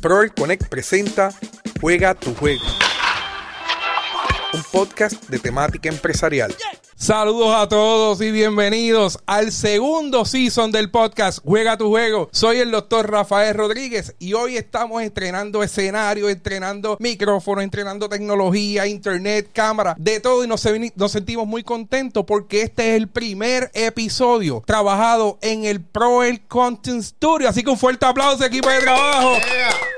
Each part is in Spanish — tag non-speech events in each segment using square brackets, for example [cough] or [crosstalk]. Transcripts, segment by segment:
Proel Connect presenta Juega tu juego. Un podcast de temática empresarial. Saludos a todos y bienvenidos al segundo season del podcast Juega tu juego. Soy el doctor Rafael Rodríguez y hoy estamos estrenando escenario, estrenando micrófono, entrenando tecnología, internet, cámara, de todo y nos, nos sentimos muy contentos porque este es el primer episodio trabajado en el Proel Content Studio. Así que un fuerte aplauso equipo de trabajo.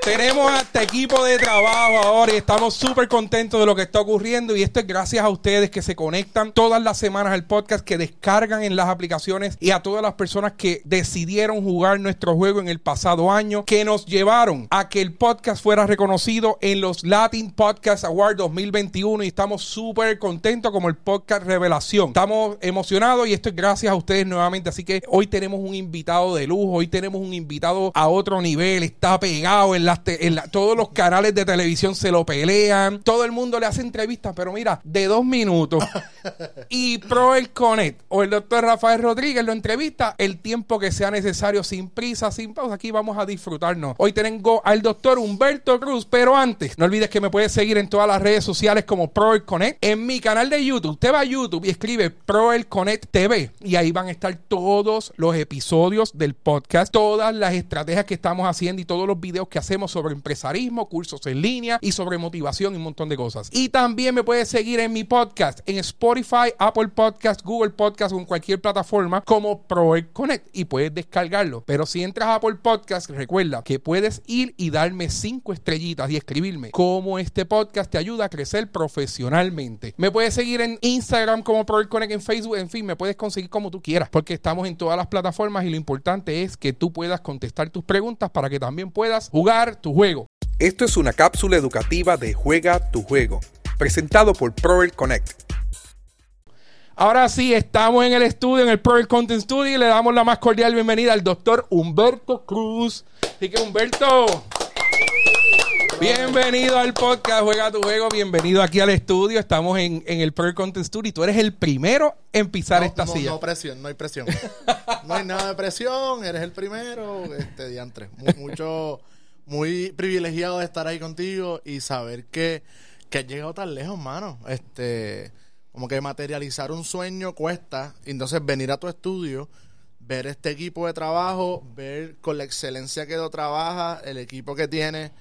Tenemos a este equipo de trabajo ahora y estamos súper contentos de lo que está ocurriendo y esto es gracias a ustedes que se conectan todas las semanas al podcast, que descargan en las aplicaciones y a todas las personas que decidieron jugar nuestro juego en el pasado año, que nos llevaron a que el podcast fuera reconocido en los Latin Podcast Awards 2021 y estamos súper contentos como el podcast Revelación. Estamos emocionados y esto es gracias a ustedes nuevamente, así que hoy tenemos un invitado de lujo, hoy tenemos un invitado a otro nivel, está pegado en la en todos los canales de televisión se lo pelean, todo el mundo le hace entrevistas, pero mira, de dos minutos. [laughs] y Pro el Connect o el doctor Rafael Rodríguez lo entrevista el tiempo que sea necesario, sin prisa, sin pausa. Aquí vamos a disfrutarnos. Hoy tengo al doctor Humberto Cruz, pero antes, no olvides que me puedes seguir en todas las redes sociales como Pro el Connect. En mi canal de YouTube, usted va a YouTube y escribe Pro el Connect TV y ahí van a estar todos los episodios del podcast, todas las estrategias que estamos haciendo y todos los videos que hacemos sobre empresarismo, cursos en línea y sobre motivación y un montón de cosas. Y también me puedes seguir en mi podcast en Spotify, Apple Podcast, Google Podcast o en cualquier plataforma como Proel Connect y puedes descargarlo. Pero si entras a Apple Podcast, recuerda que puedes ir y darme cinco estrellitas y escribirme cómo este podcast te ayuda a crecer profesionalmente. Me puedes seguir en Instagram como Proel Connect, en Facebook, en fin, me puedes conseguir como tú quieras porque estamos en todas las plataformas y lo importante es que tú puedas contestar tus preguntas para que también puedas jugar tu juego. Esto es una cápsula educativa de Juega tu juego, presentado por Proel Connect. Ahora sí, estamos en el estudio, en el Proel Content Studio, y le damos la más cordial bienvenida al doctor Humberto Cruz. Así que Humberto, bienvenido al podcast Juega tu Juego, bienvenido aquí al estudio. Estamos en, el Proel Content Studio y tú eres el primero en pisar esta silla. No presión, no hay presión. [laughs] no hay nada de presión, eres el primero, este diantre. Mucho muy privilegiado de estar ahí contigo y saber que, que has llegado tan lejos, mano. Este, como que materializar un sueño cuesta. Entonces, venir a tu estudio, ver este equipo de trabajo, ver con la excelencia que lo trabaja, el equipo que tiene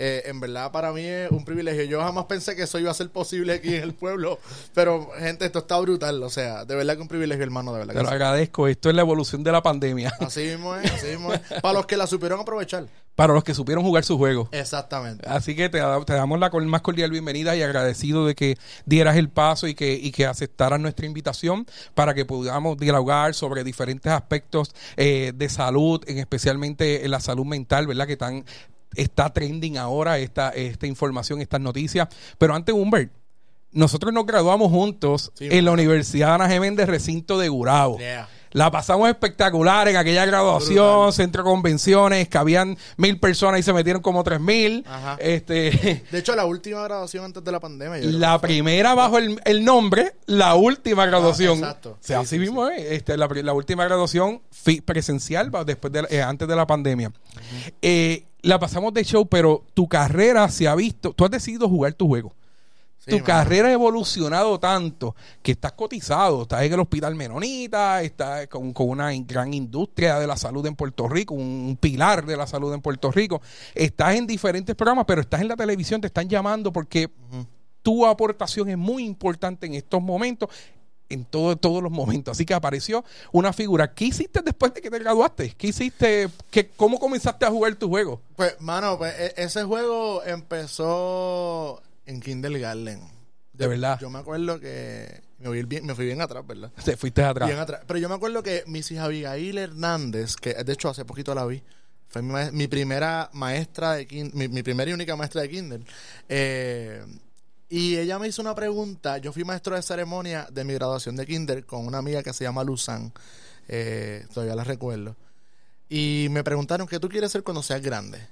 eh, en verdad para mí es un privilegio. Yo jamás pensé que eso iba a ser posible aquí en el pueblo, pero gente, esto está brutal. O sea, de verdad que un privilegio, hermano, de verdad. Te lo agradezco. Esto es la evolución de la pandemia. Así mismo es, así mismo es. Para los que la supieron aprovechar. Para los que supieron jugar su juego. Exactamente. Así que te, damos la más cordial bienvenida y agradecido de que dieras el paso y que, y que aceptaras nuestra invitación para que podamos dialogar sobre diferentes aspectos eh, de salud, en especialmente en la salud mental, ¿verdad? Que están está trending ahora esta, esta información, estas noticias. Pero antes, Humbert, nosotros nos graduamos juntos en la Universidad Ana Geméndez, recinto de Gurabo. La pasamos espectacular en aquella graduación, centro de convenciones, que habían mil personas y se metieron como tres mil. Este, [laughs] de hecho, la última graduación antes de la pandemia. La primera bajo el, nombre, la última ah, graduación. exacto. así mismo es. Este, la, última graduación presencial después de, eh, antes de la pandemia. eh, la pasamos de show, pero tu carrera se ha visto, tú has decidido jugar tu juego. Tu carrera ha evolucionado tanto que estás cotizado, estás en el hospital Menonita, estás con, una gran industria de la salud en Puerto Rico, un pilar de la salud en Puerto Rico. Estás en diferentes programas, pero estás en la televisión, te están llamando porque tu aportación es muy importante en estos momentos en todo, todos los momentos. Así que apareció una figura. ¿Qué hiciste después de que te graduaste? ¿Qué hiciste? ¿Qué, ¿Cómo comenzaste a jugar tu juego? Pues, mano, pues, e, ese juego empezó en kindergarten. De verdad. Yo me acuerdo que me fui bien, me fui bien atrás, ¿verdad? Te fuiste atrás. Bien atrás. Pero yo me acuerdo que hija Abigail Hernández, que de hecho hace poquito la vi, fue mi, primera maestra de mi, mi, primera y única maestra de kinder. Eh, y ella me hizo una pregunta. Yo fui maestro de ceremonia de mi graduación de kinder con una amiga que se llama Luzán. Eh, todavía la recuerdo. Y me preguntaron, ¿qué tú quieres ser cuando seas grande?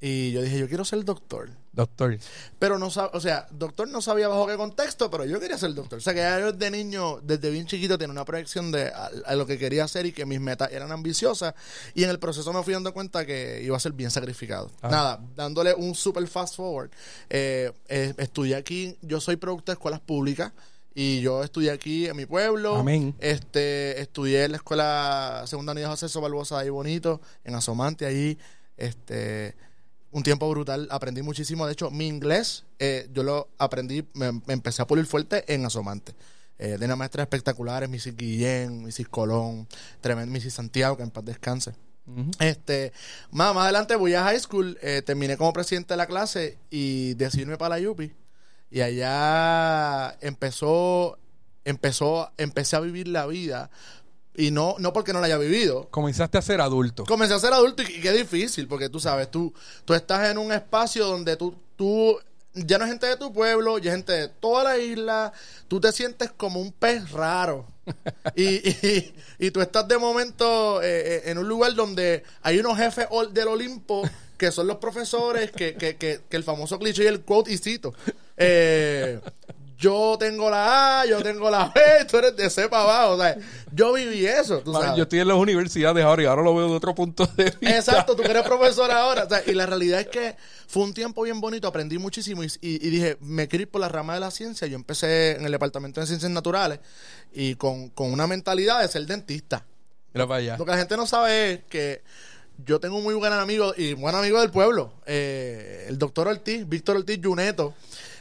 Y yo dije, yo quiero ser doctor. Doctor. Pero no sabía, o sea, doctor no sabía bajo qué contexto, pero yo quería ser doctor. O sea, que ya yo desde niño, desde bien chiquito, tenía una proyección de a, a lo que quería hacer y que mis metas eran ambiciosas. Y en el proceso me fui dando cuenta que iba a ser bien sacrificado. Ah. Nada, dándole un super fast forward. eh, eh, estudié aquí, yo soy producto de escuelas públicas. Y yo estudié aquí en mi pueblo. Amén. Este, estudié en la escuela segunda unidad José So Barbosa ahí bonito, en Asomante, allí. Este, un tiempo brutal, aprendí muchísimo. De hecho, mi inglés, eh, yo lo aprendí, me, me empecé a pulir fuerte en Asomante. Eh, de una maestra espectaculares, Mrs. Guillén, Mrs. Colón, tremendo Mrs. Santiago, que en paz descanse. Este, más, más adelante voy a high school, eh, terminé como presidente de la clase y decidí irme para la UPI. Y allá empezó, empezó, empecé a vivir la vida. Y no, no porque no la haya vivido, Comenzaste a ser adulto. comencé a ser adulto y, y qué difícil, porque tú sabes, tú, tú estás en un espacio donde tú, tú ya no es gente de tu pueblo, ya es gente de toda la isla, tú te sientes como un pez raro. [laughs] y, y, y tú estás de momento eh, eh, en un lugar donde hay unos jefes del Olimpo que son los profesores, que, que, que, que el famoso cliché y el quote y cito. Eh, yo tengo la A, yo tengo la B, [laughs] tú eres de C para abajo. O sea, yo viví eso, tú Vale, sabes. Yo estoy en las universidades ahora y ahora lo veo de otro punto de vista. Exacto, tú que eres [laughs] profesor ahora. O sea, y la realidad es que fue un tiempo bien bonito, aprendí muchísimo y, y- y dije, me quiero ir por la rama de la ciencia. Yo empecé en el departamento de ciencias naturales y con, con una mentalidad de ser dentista. Mira para allá. Lo que la gente no sabe es que yo tengo un muy buen amigo y buen amigo del pueblo, eh, el doctor Ortiz, Víctor Ortiz Juneto,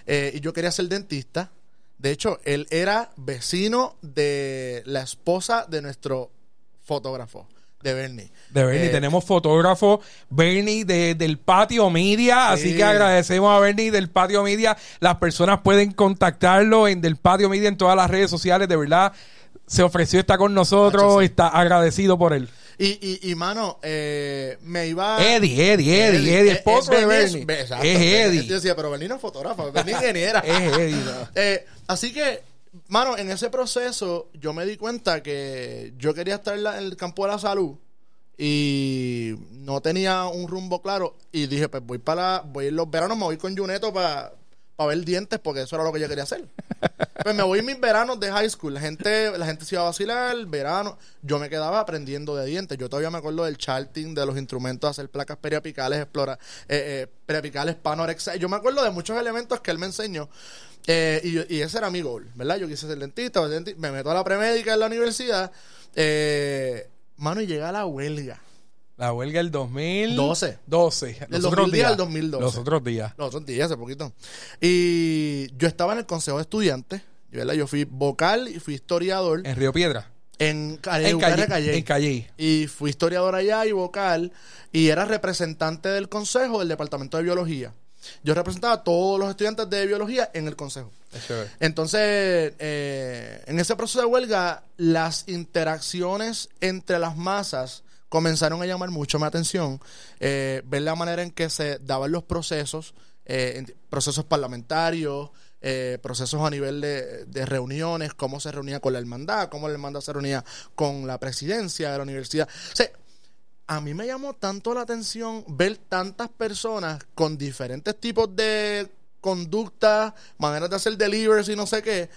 eh, y yo quería ser dentista. De hecho, él era vecino de la esposa de nuestro fotógrafo, de Bernie. De Bernie, Eh, tenemos fotógrafo Bernie de- del Patio Media, así Sí. que agradecemos a Bernie del Patio Media. Las personas pueden contactarlo en del Patio Media en todas las redes sociales, de verdad. Se ofreció estar con nosotros, está agradecido por él. Y, y, y mano, eh, me iba. Eddie, Eddie, Eddie, Eddie, esposo de Bernie. Es, exacto, Es Eddie. Yo decía, pero Bernie no es fotógrafo, Bernie ingeniera. [laughs] Es Eddie, no. [laughs] Eh, así que, mano, en ese proceso yo me di cuenta que yo quería estar en, la- en el campo de la salud y no tenía un rumbo claro y dije, pues voy para voy en los veranos, me voy con Juneto para ver dientes porque eso era lo que yo quería hacer. [laughs] pues me voy mis veranos de high school, la gente la gente se iba a vacilar, verano, yo me quedaba aprendiendo de dientes. Yo todavía me acuerdo del charting, de los instrumentos, hacer placas periapicales, explora eh, eh, periapicales, panorex. Yo me acuerdo de muchos elementos que él me enseñó. Eh, y, yo- y ese era mi goal, ¿verdad? Yo quise ser dentista, me meto a la premédica en la universidad. Eh, mano, y llega la huelga. La huelga del 2012. 12. Los Del otros 2010 días. al 2012. Los otros días. No, son días, hace poquito. Y yo estaba en el consejo de estudiantes, ¿verdad? Yo fui vocal y fui historiador En Río Piedra. en Calle. En Calle. En Calle. Y fui historiador allá y vocal y era representante del consejo del departamento de biología. Yo representaba a todos los estudiantes de biología en el consejo. Entonces, eh, en ese proceso de huelga, las interacciones entre las masas comenzaron a llamar mucho mi atención. Eh, ver la manera en que se daban los procesos, eh, procesos parlamentarios, eh, procesos a nivel de, de reuniones, cómo se reunía con la hermandad, cómo la hermandad se reunía con la presidencia de la universidad. O sea, a mí me llamó tanto la atención ver tantas personas con diferentes tipos de conductas, maneras de hacer deliveries y no sé qué.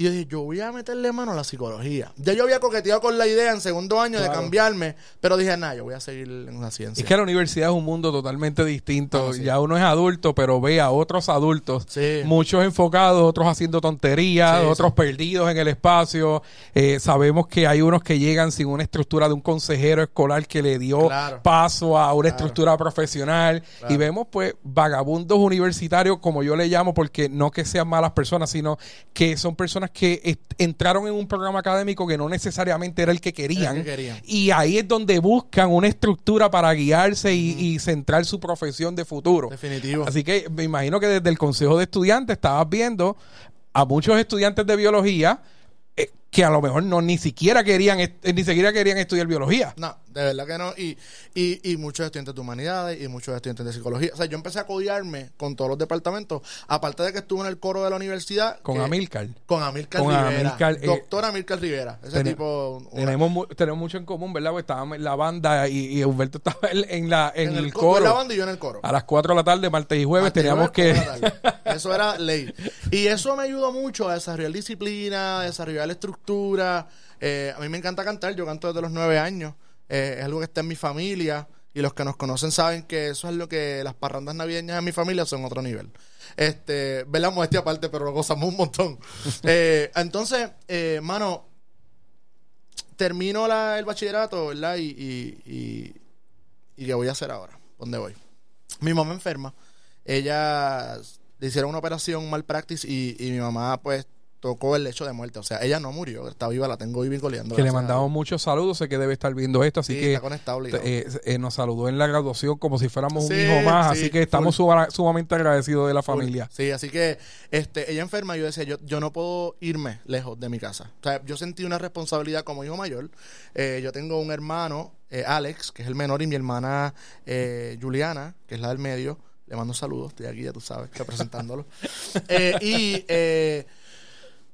Y yo dije, yo voy a meterle mano a la psicología. Ya yo había coqueteado con la idea en segundo año de cambiarme, pero dije, nada, yo voy a seguir en la ciencia. Es que la universidad es un mundo totalmente distinto. Ah, sí. Ya uno es adulto, pero ve a otros adultos, Sí. muchos enfocados, otros haciendo tonterías, Sí, otros perdidos en el espacio. Eh, sabemos que hay unos que llegan sin una estructura de un consejero escolar que le dio Claro. paso a una Claro. estructura profesional. Y vemos, pues, vagabundos universitarios, como yo le llamo, porque no que sean malas personas, sino que son personas que entraron en un programa académico que no necesariamente era el que querían. El que querían. Y ahí es donde buscan una estructura para guiarse y, y centrar su profesión de futuro. Definitivo. Así que me imagino que desde el Consejo de Estudiantes estabas viendo a muchos estudiantes de biología eh, que a lo mejor no ni siquiera querían eh, ni siquiera querían estudiar biología. No, de verdad que no. Y, y, y muchos estudiantes de humanidades y muchos estudiantes de psicología. O sea, yo empecé a codiarme con todos los departamentos. Aparte de que estuve en el coro de la universidad. Con que- Amilcar. Con Amilcar Con Rivera. Eh, Doctor Amilcar Rivera. Ese tipo. una- Tenemos, mu- tenemos mucho en común, ¿verdad? Porque estábamos en la banda y, y Humberto estaba en, en la, en, el, co- tú en coro. la banda y yo en el coro. A las 4 de la tarde, martes y jueves, Martes y teníamos jueves, que... Eso era ley. Y eso me ayudó mucho a desarrollar disciplina, a desarrollar la estructura. Eh, a mí me encanta cantar, yo canto desde los nueve años. Eh, es algo que está en mi familia. Y los que nos conocen saben que eso es lo que las parrandas navideñas en mi familia son otro nivel. Este, ver la modestia aparte, pero lo gozamos un montón. [laughs] Eh, entonces, eh, mano, termino la- el bachillerato, ¿verdad? Y, y, y, y ¿qué voy a hacer ahora? ¿Dónde voy? Mi mamá enferma. Ella le hicieron una operación malpractice y, y mi mamá, pues, tocó el lecho de muerte. O sea, ella no murió, está viva, la tengo viva y coleando. Que le mandamos muchos saludos, sé que debe estar viendo esto, así Sí, que está conectado, eh, eh, nos saludó en la graduación como si fuéramos un hijo más, sí, así que estamos suba- sumamente agradecidos de la familia. Sí, así que este, ella enferma, yo decía, yo, yo no puedo irme lejos de mi casa. O sea, yo sentí una responsabilidad como hijo mayor. Eh, yo tengo un hermano, eh, Alex, que es el menor, y mi hermana eh, Juliana, que es la del medio. Le mando saludos, estoy aquí, ya tú sabes, representándolo. [laughs] Y eh,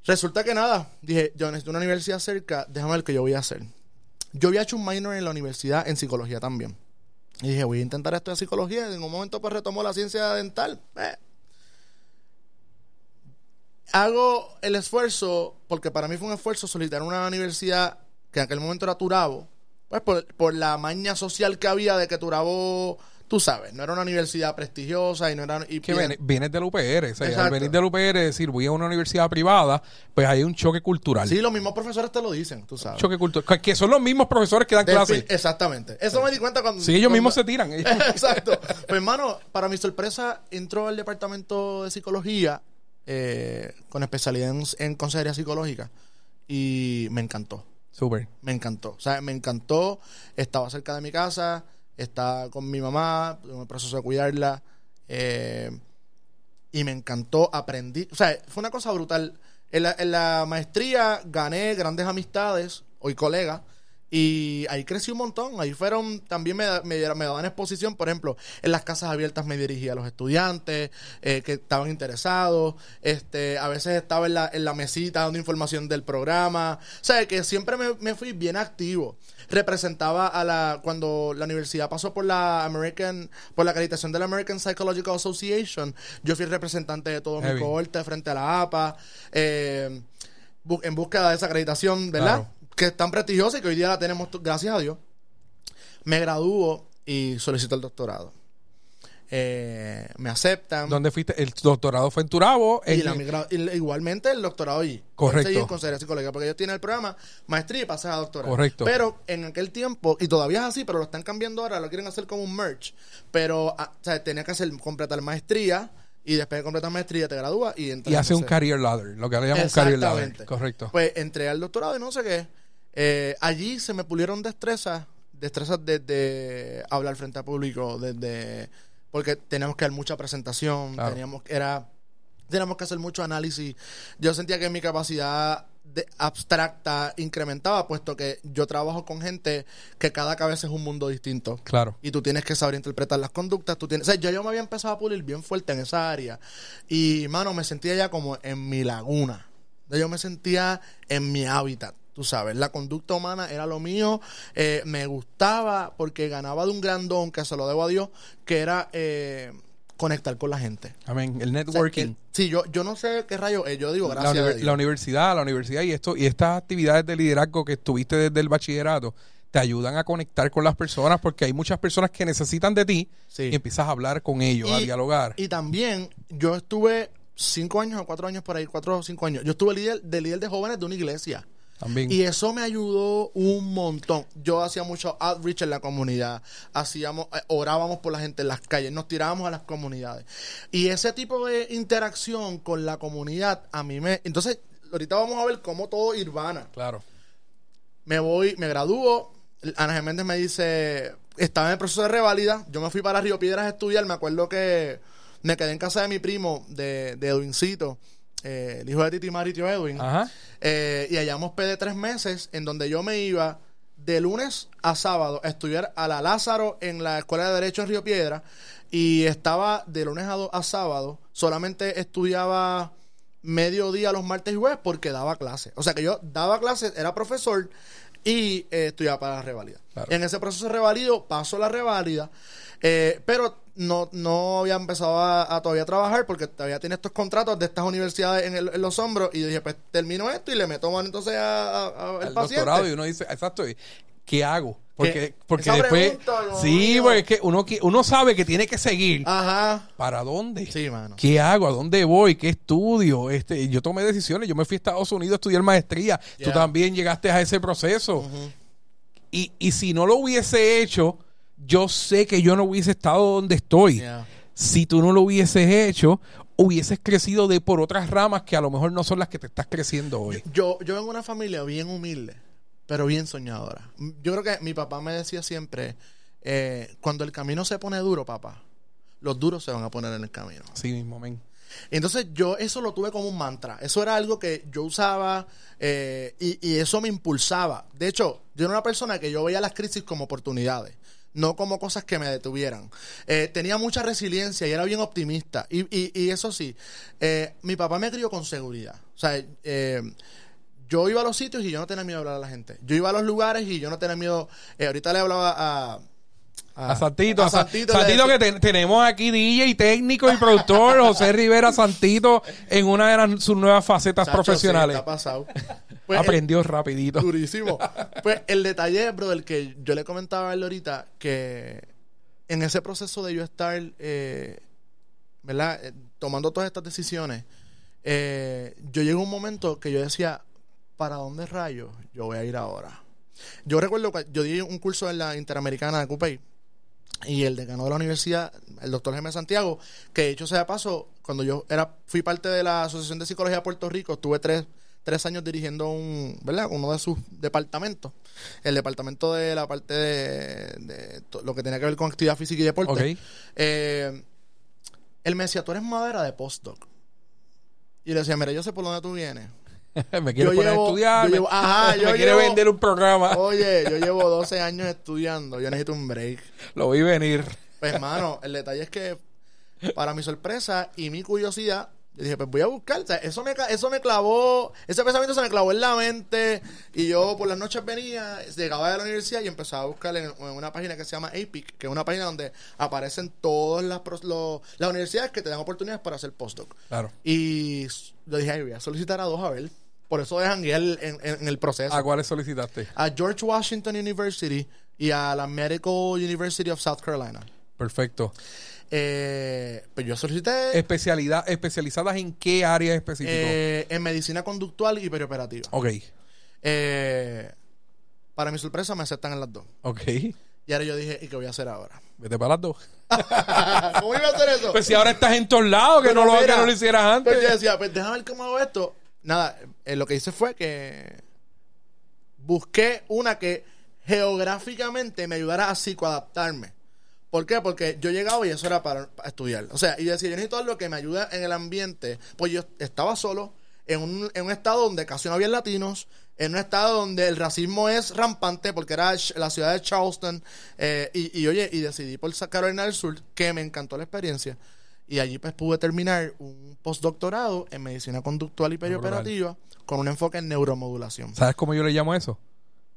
resulta que nada, dije, yo necesito una universidad cerca, déjame ver qué yo voy a hacer. Yo había hecho un minor en la universidad en psicología también. Y dije, voy a intentar esto de psicología. En un momento pues retomo la ciencia dental. Eh. Hago el esfuerzo, porque para mí fue un esfuerzo solicitar una universidad que en aquel momento era Turabo, pues por, por la maña social que había de que Turabo, tú sabes, no era una universidad prestigiosa y no era... Y, Que vienes del UPR, o sea, al venir del UPR decir voy a una universidad privada, pues hay un choque cultural. Sí, los mismos profesores te lo dicen, tú sabes. choque cultural, que son los mismos profesores que dan clases. Exactamente. Eso me di cuenta cuando... Sí, ellos cuando- mismos se tiran. [laughs] Exacto. Pues, hermano, para mi sorpresa, entró al departamento de psicología eh, con especialidad en, en consejería psicológica y me encantó. Súper. Me encantó. O sea, me encantó. Estaba cerca de mi casa, estaba con mi mamá, en el proceso de cuidarla. eh, y me encantó, aprendí. O sea, fue una cosa brutal. En la, en la maestría gané grandes amistades, hoy colegas. Y ahí crecí un montón. Ahí fueron, también me, me, me daban exposición. Por ejemplo, en las casas abiertas me dirigía a los estudiantes eh, que estaban interesados. Este, a veces estaba en la, en la mesita dando información del programa. O sea, que siempre me, me fui bien activo. Representaba a la, cuando la universidad pasó por la American, por la acreditación de la American Psychological Association, yo fui representante de todo Heavy. mi cohorte frente a la APA. eh, en búsqueda de esa acreditación, ¿verdad? Claro. Que es tan prestigiosa y que hoy día la tenemos, gracias a Dios. Me gradúo y solicito el doctorado. Eh, me aceptan. ¿Dónde fuiste? El doctorado fue en Turabo. Y, en- la y igualmente el doctorado allí. Correcto. Seguir con consejería psicológica, porque ellos tienen el programa maestría y pasas a doctorado. Correcto. Pero en aquel tiempo, y todavía es así, pero lo están cambiando ahora, lo quieren hacer como un merge. Pero, ah, o sea, tenía que hacer, completar maestría y después de completar maestría te gradúas y entras y hace un career ladder, lo que le llaman un career ladder. Exactamente. Correcto. Pues entré al doctorado y no sé qué. Eh, allí se me pulieron destrezas, destrezas desde hablar frente a público, desde porque teníamos que dar mucha presentación, Claro. teníamos era teníamos que hacer mucho análisis. Yo sentía que mi capacidad de abstracta incrementaba, puesto que yo trabajo con gente que cada cabeza es un mundo distinto. Claro. Y tú tienes que saber interpretar las conductas. Tú tienes, o sea, yo, yo me había empezado a pulir bien fuerte en esa área. Y, mano, me sentía ya como en mi laguna. Yo me sentía en mi hábitat. Tú sabes, la conducta humana era lo mío. eh, me gustaba porque ganaba de un gran don que se lo debo a Dios, que era eh, conectar con la gente. Amén. El O sea, networking. que- sí, yo, yo no sé qué rayo es. Yo digo, la, gracias a univer- Dios. la universidad, la universidad y esto y estas actividades de liderazgo que estuviste desde el bachillerato te ayudan a conectar con las personas porque hay muchas personas que necesitan de ti Sí. y empiezas a hablar con ellos, a dialogar. Y también yo estuve cinco años o cuatro años por ahí, cuatro o cinco años. Yo estuve líder, de líder de jóvenes de una iglesia. También. Y eso me ayudó un montón. Yo hacía mucho outreach en la comunidad. Hacíamos, eh, orábamos por la gente en las calles, nos tirábamos a las comunidades. Y ese tipo de interacción con la comunidad a mí me... Entonces, ahorita vamos a ver cómo todo Irvana. claro. Me voy, me gradúo. Ana Geméndez me dice, estaba en el proceso de reválida. Yo me fui para Río Piedras a estudiar. Me acuerdo que me quedé en casa de mi primo, de, de Edwincito. Eh, el hijo de Titi Mari y tío Edwin. Ajá. Eh, y hallamos P de tres meses en donde yo me iba de lunes a sábado a estudiar a la Lázaro en la Escuela de Derecho en Río Piedra y estaba de lunes a, do- a sábado, solamente estudiaba mediodía los martes y jueves porque daba clases. O sea que yo daba clases, era profesor y eh, estudiaba para la revalida. Claro. En ese proceso de revalido paso la revalida, eh, pero no, no había empezado a, a todavía trabajar porque todavía tiene estos contratos de estas universidades en, el- en los hombros y yo dije, pues termino esto y le meto mano entonces a, al paciente. doctorado y uno dice, exacto, ¿qué hago? Porque, porque después, pregunta, sí, porque es que uno, sabe que tiene que seguir. Ajá. ¿Para dónde? Sí, mano. ¿Qué hago? ¿A dónde voy? ¿Qué estudio? Este, yo tomé decisiones. Yo me fui a Estados Unidos a estudiar maestría. Tú también llegaste a ese proceso. y, y si no lo hubiese hecho, yo sé que yo no hubiese estado donde estoy. Yeah. Si tú no lo hubieses hecho, hubieses crecido de por otras ramas que a lo mejor no son las que te estás creciendo hoy. Yo, yo vengo de una familia bien humilde, pero bien soñadora. Yo creo que mi papá me decía siempre, eh, cuando el camino se pone duro, papá, los duros se van a poner en el camino. Así mismo, men. Entonces yo eso lo tuve como un mantra. Eso era algo que yo usaba eh, y, y eso me impulsaba. De hecho, yo era una persona que yo veía las crisis como oportunidades. No como cosas que me detuvieran. Eh, tenía mucha resiliencia y era bien optimista. Y, y- y eso sí, eh, mi papá me crió con seguridad. O sea, eh, yo iba a los sitios y yo no tenía miedo de hablar a la gente. Yo iba a los lugares y yo no tenía miedo. eh, ahorita le hablaba a. A Santito, a a Sa- Santito Santito, que te- tenemos aquí DJ técnico y productor, José Rivera Santito, en una de las- sus nuevas facetas Chacho, sí, profesionales. está pasado. [laughs] Pues, Aprendió rapidito. Durísimo. [laughs] Pues el detalle, bro, del que yo le comentaba a él ahorita, que en ese proceso de yo estar, eh, ¿verdad? Eh, tomando todas estas decisiones, eh, yo llegué a un momento que yo decía, ¿para dónde rayos yo voy a ir ahora? Yo recuerdo que yo di un curso en la Interamericana de Coupey y el decano de la universidad, el doctor Jaime Santiago, que de hecho sea de paso, cuando yo era, fui parte de la Asociación de Psicología de Puerto Rico, estuve tres, tres años dirigiendo un, ¿verdad? uno de sus departamentos, el departamento de la parte de, lo que tenía que ver con actividad física y deporte. Ok. Eh, él me decía, tú eres madera de postdoc. Y le decía, mira, yo sé por dónde tú vienes. [laughs] me quiere Yo poner llevo- a estudiar. yo me- llevo- ajá, [laughs] yo me quiere llevo- vender un programa. Oye, [laughs] yo llevo 12 años estudiando, yo necesito un break. Lo vi venir. Pues, hermano, el detalle es que, para mi sorpresa y mi curiosidad, yo dije, pues voy a buscar. O sea, eso me, eso me clavó, ese pensamiento se me clavó en la mente. Y yo por las noches venía, llegaba de la universidad y empezaba a buscar en, en una página que se llama APIC, que es una página donde aparecen todas las, las universidades que te dan oportunidades para hacer postdoc. Claro. Y yo dije, ay, voy a solicitar a dos a ver. Por eso dejan guiar en, en- en el proceso. ¿A cuáles solicitaste? A George Washington University y a la Medical University of South Carolina. Perfecto. Eh, pues yo solicité Especialidad, ¿Especializadas en qué área específico? eh, en medicina conductual y perioperativa. ok. Eh, para mi sorpresa me aceptan en las dos. Ok. Y ahora yo dije, ¿y qué voy a hacer ahora? [laughs] Vete para las dos. ¿Cómo iba a hacer eso? Pues si ahora estás en todos lados, que, no lo, que no lo hicieras Pues yo antes. decía, pues déjame ver cómo hago esto. Nada, eh, lo que hice fue que busqué una que geográficamente me ayudara a psicoadaptarme. ¿Por qué? Porque yo llegaba y eso era para, estudiar. O sea, y decía, yo necesito algo que me ayude en el ambiente. Pues yo estaba solo en un, en un estado donde casi no había latinos, en un estado donde el racismo es rampante, porque era la ciudad de Charleston. eh, y, y, oye, y decidí por Carolina del Sur, que me encantó la experiencia. Y allí pues pude terminar un postdoctorado en medicina conductual y perioperativa con un enfoque en neuromodulación. ¿Sabes cómo yo le llamo eso?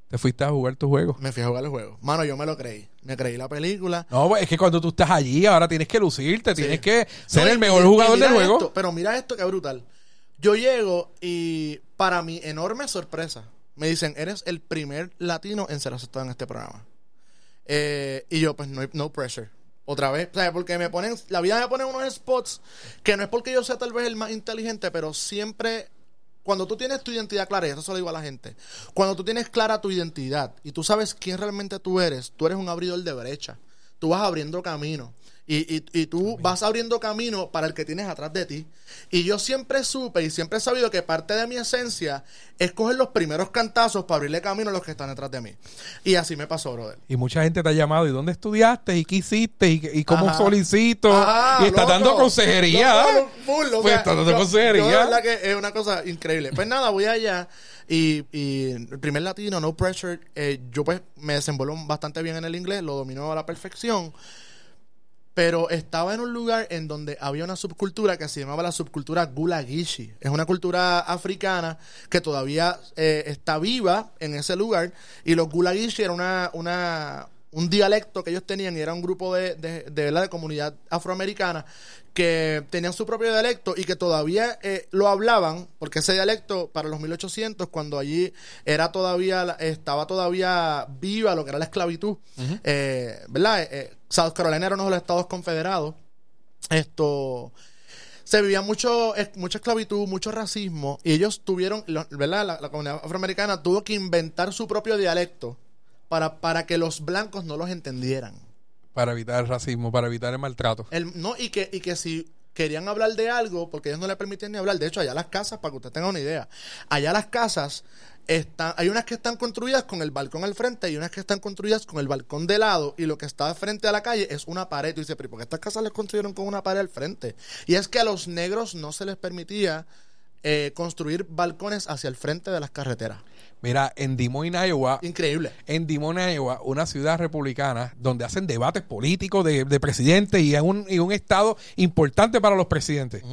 Te fuiste a jugar tu juego. Me fui a jugar el juego. Mano, yo me lo creí. Me creí la película. No, pues, es que cuando tú estás allí, ahora tienes que lucirte, Sí. tienes que ser No, y- el mejor y- y jugador mira del juego. esto, pero mira esto que brutal. Yo llego y para mi enorme sorpresa me dicen, eres el primer latino en ser aceptado en este programa. Eh, y yo, pues, no, no pressure. Otra vez, ¿sabes? Porque me ponen, la vida me pone unos spots que no es porque yo sea tal vez el más inteligente, pero siempre, cuando tú tienes tu identidad clara, y eso se lo digo a la gente, cuando tú tienes clara tu identidad y tú sabes quién realmente tú eres, tú eres un abridor de brecha. Tú vas abriendo camino. Y, y, y tú vas abriendo camino para el que tienes atrás de ti. Y yo siempre supe y siempre he sabido que parte de mi esencia es coger los primeros cantazos para abrirle camino a los que están detrás de mí. Y así me pasó, brother. Y mucha gente te ha llamado, ¿y dónde estudiaste? ¿Y qué hiciste? ¿Y, y cómo Ajá. solicito? Y dando consejería. Loco, ¿eh? full, o pues sea, está dando yo- consejería. yo de verdad que es una cosa increíble. Pues nada, voy allá y, y el primer latino, no pressure, eh, yo pues me desenvuelvo bastante bien en el inglés, lo domino a la perfección. Pero estaba en un lugar en donde había una subcultura que se llamaba la subcultura Gulagishi. Es una cultura africana que todavía eh, está viva en ese lugar. Y los Gulagishi era una, una, un dialecto que ellos tenían y era un grupo de, de, de, de comunidad afroamericana que tenían su propio dialecto y que todavía eh, lo hablaban, porque ese dialecto para los 1800, cuando allí era todavía, estaba todavía viva lo que era la esclavitud, eh, ¿verdad? Eh, South Carolina era uno de los estados confederados. Esto se vivía mucho, mucha esclavitud, mucho racismo, y ellos tuvieron, ¿verdad? La, la comunidad afroamericana tuvo que inventar su propio dialecto para, para que los blancos no los entendieran. Para evitar el racismo, para evitar el maltrato. El- no, y que, y que si querían hablar de algo, porque ellos no le permitían ni hablar, de hecho, allá las casas, para que usted tenga una idea, allá las casas están, hay unas que están construidas con el balcón al frente y unas que están construidas con el balcón de lado, y lo que está frente a la calle es una pared. Y dice, pero ¿por qué estas casas las construyeron con una pared al frente? Y es que a los negros no se les permitía eh, construir balcones hacia el frente de las carreteras. Mira, en Des Moines, Iowa, Increíble. en Des Moines, Iowa, una ciudad republicana donde hacen debates políticos de, de presidente y es un, y un estado importante para los presidentes.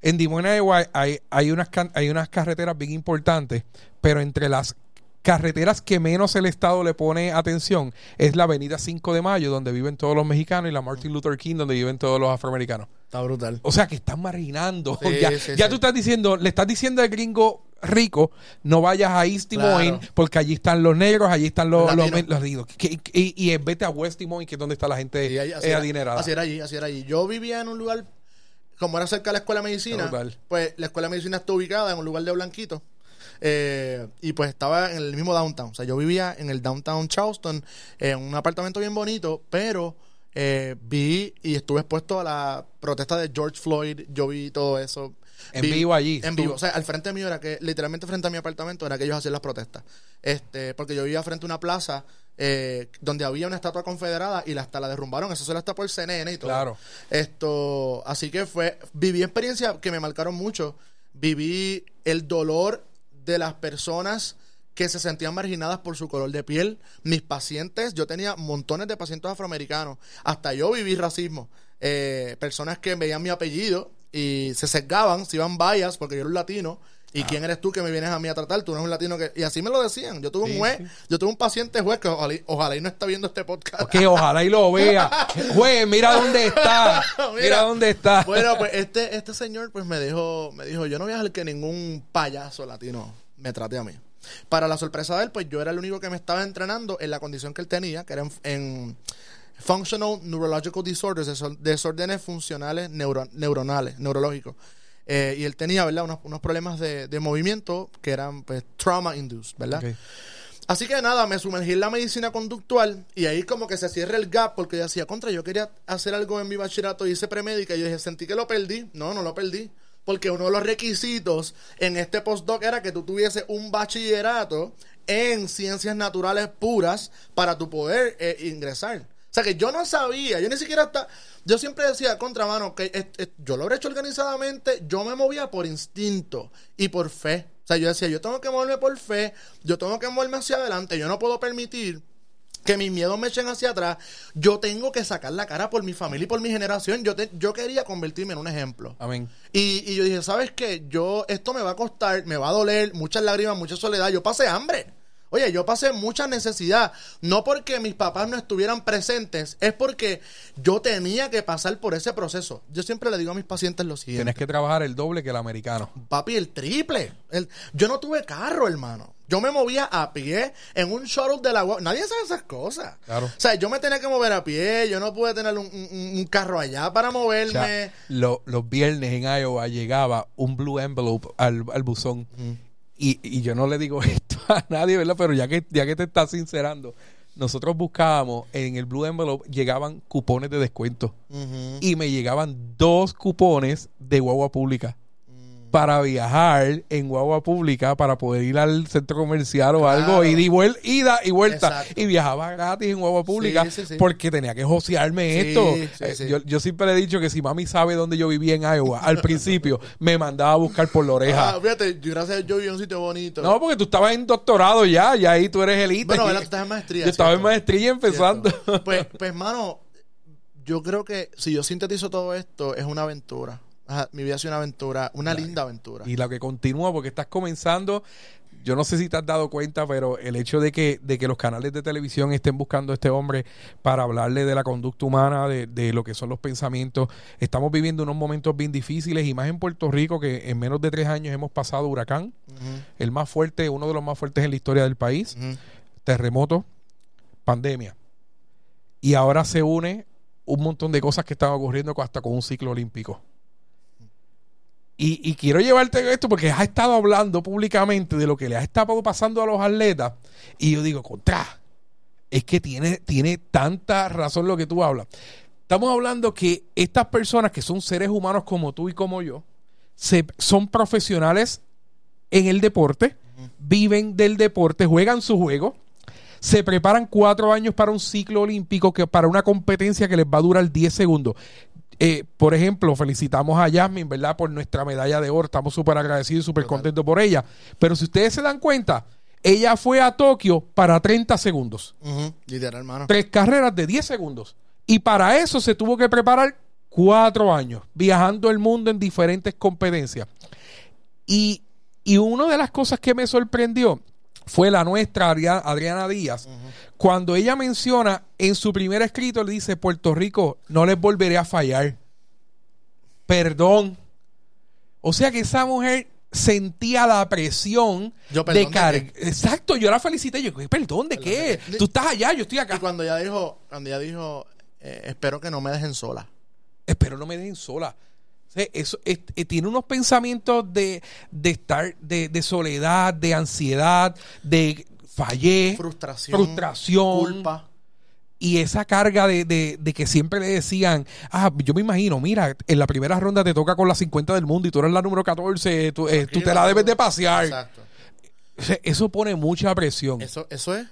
En Des Moines, Iowa, hay, hay, unas, hay unas carreteras bien importantes, pero entre las carreteras que menos el estado le pone atención es la avenida 5 de Mayo, donde viven todos los mexicanos, y la Martin Luther King, donde viven todos los afroamericanos. Está brutal. O sea que están marginando. Sí, [laughs] ya sí, ya sí. tú estás diciendo, le estás diciendo al gringo rico, no vayas a East Des Claro. Porque allí están los negros, allí están los, los, los ricos. Que- y, y vete a West Des Moines, que es donde está la gente Y ahí- eh, adinerada. Así era allí, así era allí. Yo vivía en un lugar, como era cerca de la escuela de medicina, pues la escuela de medicina está ubicada en un lugar de blanquito. eh, y pues estaba en el mismo downtown. O sea, yo vivía en el downtown Charleston, en un apartamento bien bonito, pero eh, vi y estuve expuesto a la protesta de George Floyd. Yo vi todo eso. En Vi- vivo allí. En Tú- vivo. O sea, al frente mío era que, literalmente frente a mi apartamento, era que ellos hacían las protestas. Este, porque yo vivía frente a una plaza eh, donde había una estatua confederada y la, hasta la derrumbaron. Eso solo está por CNN y todo. Claro. Esto, así que fue, viví experiencias que me marcaron mucho. Viví el dolor de las personas que se sentían marginadas por su color de piel. Mis pacientes, yo tenía montones de pacientes afroamericanos. Hasta yo viví racismo. Eh, personas que veían mi apellido y se sesgaban, se iban vallas porque yo era un latino. ¿Y quién eres tú que me vienes a mí a tratar? Tú no eres un latino que... Y así me lo decían. Yo tuve Sí, un juez, sí. yo tuve un paciente juez que ojalá, y- ojalá y no está viendo este podcast. Que ojalá y lo vea. [laughs] Güey, mira dónde está. Mira, Mira. dónde está. Bueno, pues este, este señor pues me dijo, me dijo, yo no voy a dejar que ningún payaso latino me trate a mí. Para la sorpresa de él, pues yo era el único que me estaba entrenando en la condición que él tenía, que era en, en Functional Neurological Disorders, desórdenes funcionales neuro- neuronales, neurológicos. Eh, y él tenía, ¿verdad?, unos, unos problemas de, de movimiento que eran, pues, trauma-induced, ¿verdad? Ok. Así que nada, me sumergí en la medicina conductual y ahí como que se cierra el gap porque yo decía, contra, yo quería hacer algo en mi bachillerato y hice premédica y yo dije, sentí que lo perdí. No, no lo perdí. Porque uno de los requisitos en este postdoc era que tú tuviese un bachillerato en ciencias naturales puras para tu poder eh, ingresar. O sea que yo no sabía, yo ni siquiera hasta... Yo siempre decía, contra mano, que es- es- yo lo habré hecho organizadamente, yo me movía por instinto y por fe. O sea, yo decía, yo tengo que moverme por fe, yo tengo que moverme hacia adelante, yo no puedo permitir que mis miedos me echen hacia atrás, yo tengo que sacar la cara por mi familia y por mi generación. Yo, te- yo quería convertirme en un ejemplo. Amén. Y, y yo dije, ¿sabes qué? Yo, esto me va a costar, me va a doler, muchas lágrimas, mucha soledad. Yo pasé hambre. Oye, yo pasé mucha necesidad. No porque mis papás no estuvieran presentes, es porque yo tenía que pasar por ese proceso. Yo siempre le digo a mis pacientes lo siguiente. Tienes que trabajar el doble que el americano. Papi, el triple. El- yo no tuve carro, hermano. Yo me movía a pie en un shuttle de la. Nadie sabe esas cosas. Claro. O sea, yo me tenía que mover a pie. Yo no pude tener un, un- un carro allá para O moverme. sea, lo- los viernes en Iowa llegaba un blue envelope al, al buzón. Y, y yo no le digo [laughs] esto a nadie, ¿verdad? Pero ya que, ya que te estás sincerando, nosotros buscábamos en el Blue Envelope, llegaban cupones de descuento. Y me llegaban dos cupones de guagua pública. Para viajar en guagua pública para poder ir al centro comercial o Claro. algo, ida y, vuel- ida y vuelta. Exacto. Y viajaba gratis en guagua pública Sí, sí, sí. porque tenía que josearme esto. Eh. Yo, yo siempre le he dicho que si mami sabe dónde yo vivía en Iowa, al principio [laughs] me mandaba a buscar por la oreja. Ah, fíjate, yo gracias a yo viví en un sitio bonito. no, porque tú estabas en doctorado ya, y ahí tú eres elite. bueno. Tú estás en maestría. Yo estaba en maestría empezando. Cierto. Pues, [laughs] pues, mano, yo creo que si yo sintetizo todo esto, es una aventura. Ajá, mi vida ha sido una aventura, una linda aventura. Y la que continúa, porque estás comenzando, yo no sé si te has dado cuenta, pero el hecho de que, de que los canales de televisión estén buscando a este hombre para hablarle de la conducta humana, de, de lo que son los pensamientos, estamos viviendo unos momentos bien difíciles, y más en Puerto Rico, que en menos de tres años hemos pasado huracán, el más fuerte, uno de los más fuertes en la historia del país, ujú. terremoto, pandemia. Y ahora se une un montón de cosas que están ocurriendo hasta con un ciclo olímpico. Y, y quiero llevarte esto porque has estado hablando públicamente de lo que le ha estado pasando a los atletas. Y yo digo, contra, es que tiene, tiene tanta razón lo que tú hablas. Estamos hablando que estas personas que son seres humanos como tú y como yo, se, son profesionales en el deporte, viven del deporte, juegan su juego, se preparan cuatro años para un ciclo olímpico, que para una competencia que les va a durar 10 segundos. Eh, por ejemplo, felicitamos a Jasmine, ¿verdad? Por nuestra medalla de oro. Estamos súper agradecidos y súper contentos por ella. Pero si ustedes se dan cuenta, ella fue a Tokio para 30 segundos. Literal, hermano. Tres carreras de 10 segundos. Y para eso se tuvo que preparar cuatro años, viajando el mundo en diferentes competencias. Y, y una de las cosas que me sorprendió fue la nuestra, Adria- Adriana Díaz, cuando ella menciona en su primer escrito, le dice, Puerto Rico, no les volveré a fallar. Perdón. O sea que esa mujer sentía la presión Yo, perdón, de ¿de cargar. Exacto, yo la felicité. Yo, ¿qué perdón de qué? Tú estás allá, yo estoy Y acá. cuando ella dijo, cuando ella dijo, eh, espero que no me dejen sola. Espero no me dejen sola. Eso es- eh, tiene unos pensamientos de, de estar, de, de soledad, de ansiedad, de fallé, Frustración. frustración. Culpa. y esa carga de, de- de que siempre le decían, ah, yo me imagino, mira, en la primera ronda te toca con la 50 del mundo y tú eres la número 14, tú, eh, tú te la debes de pasear. Exacto. Eso pone mucha presión. Eso, eso es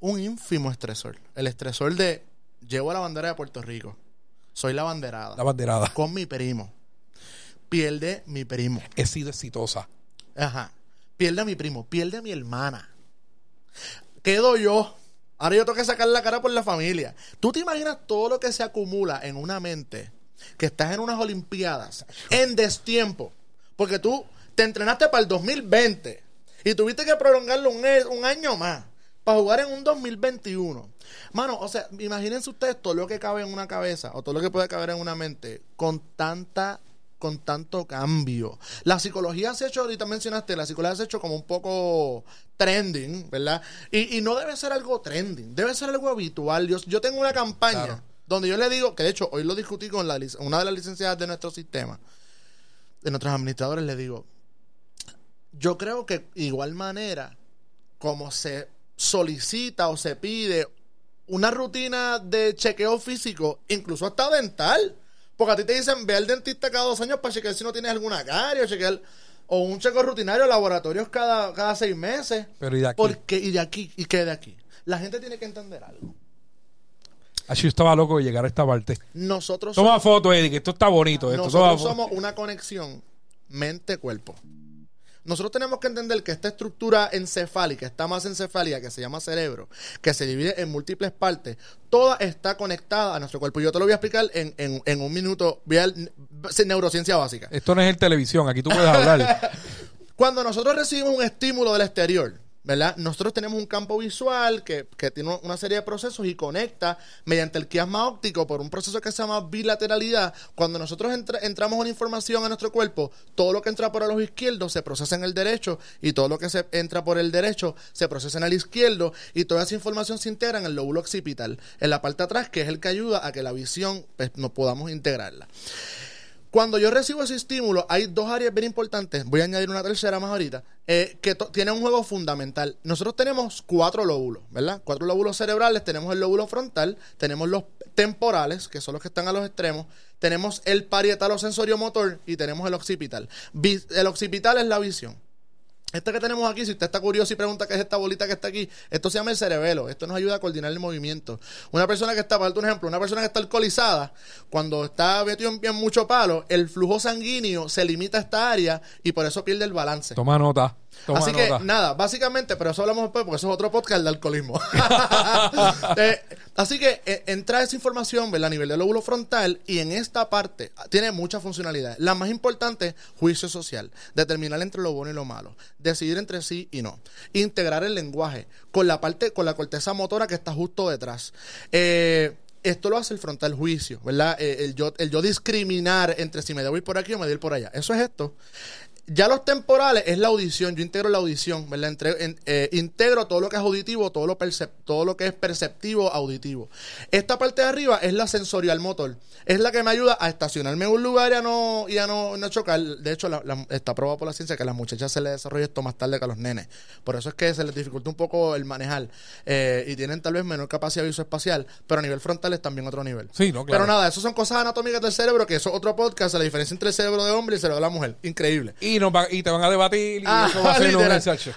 un ínfimo estresor. El estresor de llevo la bandera de Puerto Rico. Soy la banderada. La banderada. Con mi primo. Pierde mi primo. He sido exitosa. Ajá. Pierde a mi primo. Pierde a mi hermana. Quedo yo. Ahora yo tengo que sacar la cara por la familia. ¿Tú te imaginas todo lo que se acumula en una mente? Que estás en unas Olimpiadas en destiempo. Porque tú te entrenaste para el 2020 y tuviste que prolongarlo un, e- un año más para jugar en un 2021. Mano, o sea, imagínense ustedes todo lo que cabe en una cabeza o todo lo que puede caber en una mente con tanta con tanto cambio. La psicología se ha hecho, ahorita mencionaste, la psicología se ha hecho como un poco trending, ¿verdad? Y, y no debe ser algo trending, debe ser algo habitual. Yo, yo tengo una campaña Claro. donde yo le digo, que de hecho hoy lo discutí con la, una de las licenciadas de nuestro sistema, de nuestros administradores, le digo, yo creo que igual manera como se solicita o se pide una rutina de chequeo físico, incluso hasta dental. Porque a ti te dicen, ve al dentista cada dos años para chequear si no tienes alguna carie o chequear... O un chequeo rutinario, laboratorios cada, cada seis meses. Pero y de aquí. Porque, y de aquí, y que de aquí. La gente tiene que entender algo. Así yo estaba loco de llegar a esta parte. Nosotros Toma foto, Eddie, que esto está bonito. Esto Nosotros somos una conexión mente-cuerpo. Nosotros tenemos que entender que esta estructura encefálica, esta masa encefálica que se llama cerebro, que se divide en múltiples partes, toda está conectada a nuestro cuerpo. Yo te lo voy a explicar en, en- en un minuto. Voy a neurociencia básica. Esto no es el televisión, aquí tú puedes hablar. [laughs] Cuando nosotros recibimos un estímulo del exterior, ¿verdad? Nosotros tenemos un campo visual que, que tiene una serie de procesos y conecta mediante el quiasma óptico por un proceso que se llama bilateralidad. Cuando nosotros entra- entramos una información a nuestro cuerpo, todo lo que entra por el izquierdo se procesa en el derecho y todo lo que se entra por el derecho se procesa en el izquierdo y toda esa información se integra en el lóbulo occipital, en la parte de atrás, que es el que ayuda a que la visión pues, no podamos integrarla. Cuando yo recibo ese estímulo, hay dos áreas bien importantes. Voy a añadir una tercera más ahorita. eh, que tiene un juego fundamental. Nosotros tenemos cuatro lóbulos, ¿verdad? Cuatro lóbulos cerebrales. Tenemos el lóbulo frontal, tenemos los temporales, que son los que están a los extremos. Tenemos el parietalo sensorio motor y tenemos el occipital. El occipital es la visión. Este que tenemos aquí, si usted está curioso y pregunta qué es esta bolita que está aquí, esto se llama el cerebelo. Esto nos ayuda a coordinar el movimiento. Una persona que está, para darte un ejemplo, una persona que está alcoholizada, cuando está metido en, en mucho palo, el flujo sanguíneo se limita a esta área y por eso pierde el balance. Toma nota. Toma Así que nada, básicamente, pero eso hablamos después porque eso es otro podcast de alcoholismo. [laughs] [laughs] Eh, así que eh, entra esa información ¿verdad? a nivel del lóbulo frontal y en esta parte ah, tiene muchas funcionalidades. La más importante, juicio social, determinar entre lo bueno y lo malo, decidir entre sí y no, integrar el lenguaje con la parte, con la corteza motora que está justo detrás. Eh, esto lo hace el frontal juicio, ¿verdad? El, yo, el yo discriminar entre si me debo ir por aquí o me debo ir por allá. Eso es esto. Ya los temporales es la audición, yo integro la audición, ¿verdad? Entre- en- eh, integro todo lo que es auditivo, todo lo, percep- todo lo que es perceptivo auditivo. Esta parte de arriba es la sensorial motor, es la que me ayuda a estacionarme en un lugar y a no, y a no, no chocar. De hecho, la- la- está probado por la ciencia que a las muchachas se les desarrolla esto más tarde que a los nenes. Por eso es que se les dificulta un poco el manejar eh, y tienen tal vez menor capacidad visoespacial, pero a nivel frontal es también otro nivel. Sí, no, claro. Pero nada, eso son cosas anatómicas del cerebro, que eso es otro podcast, la diferencia entre el cerebro de hombre y el cerebro de la mujer. Increíble. Y, nos va- y te van a debatir y Ah, eso va a ser un.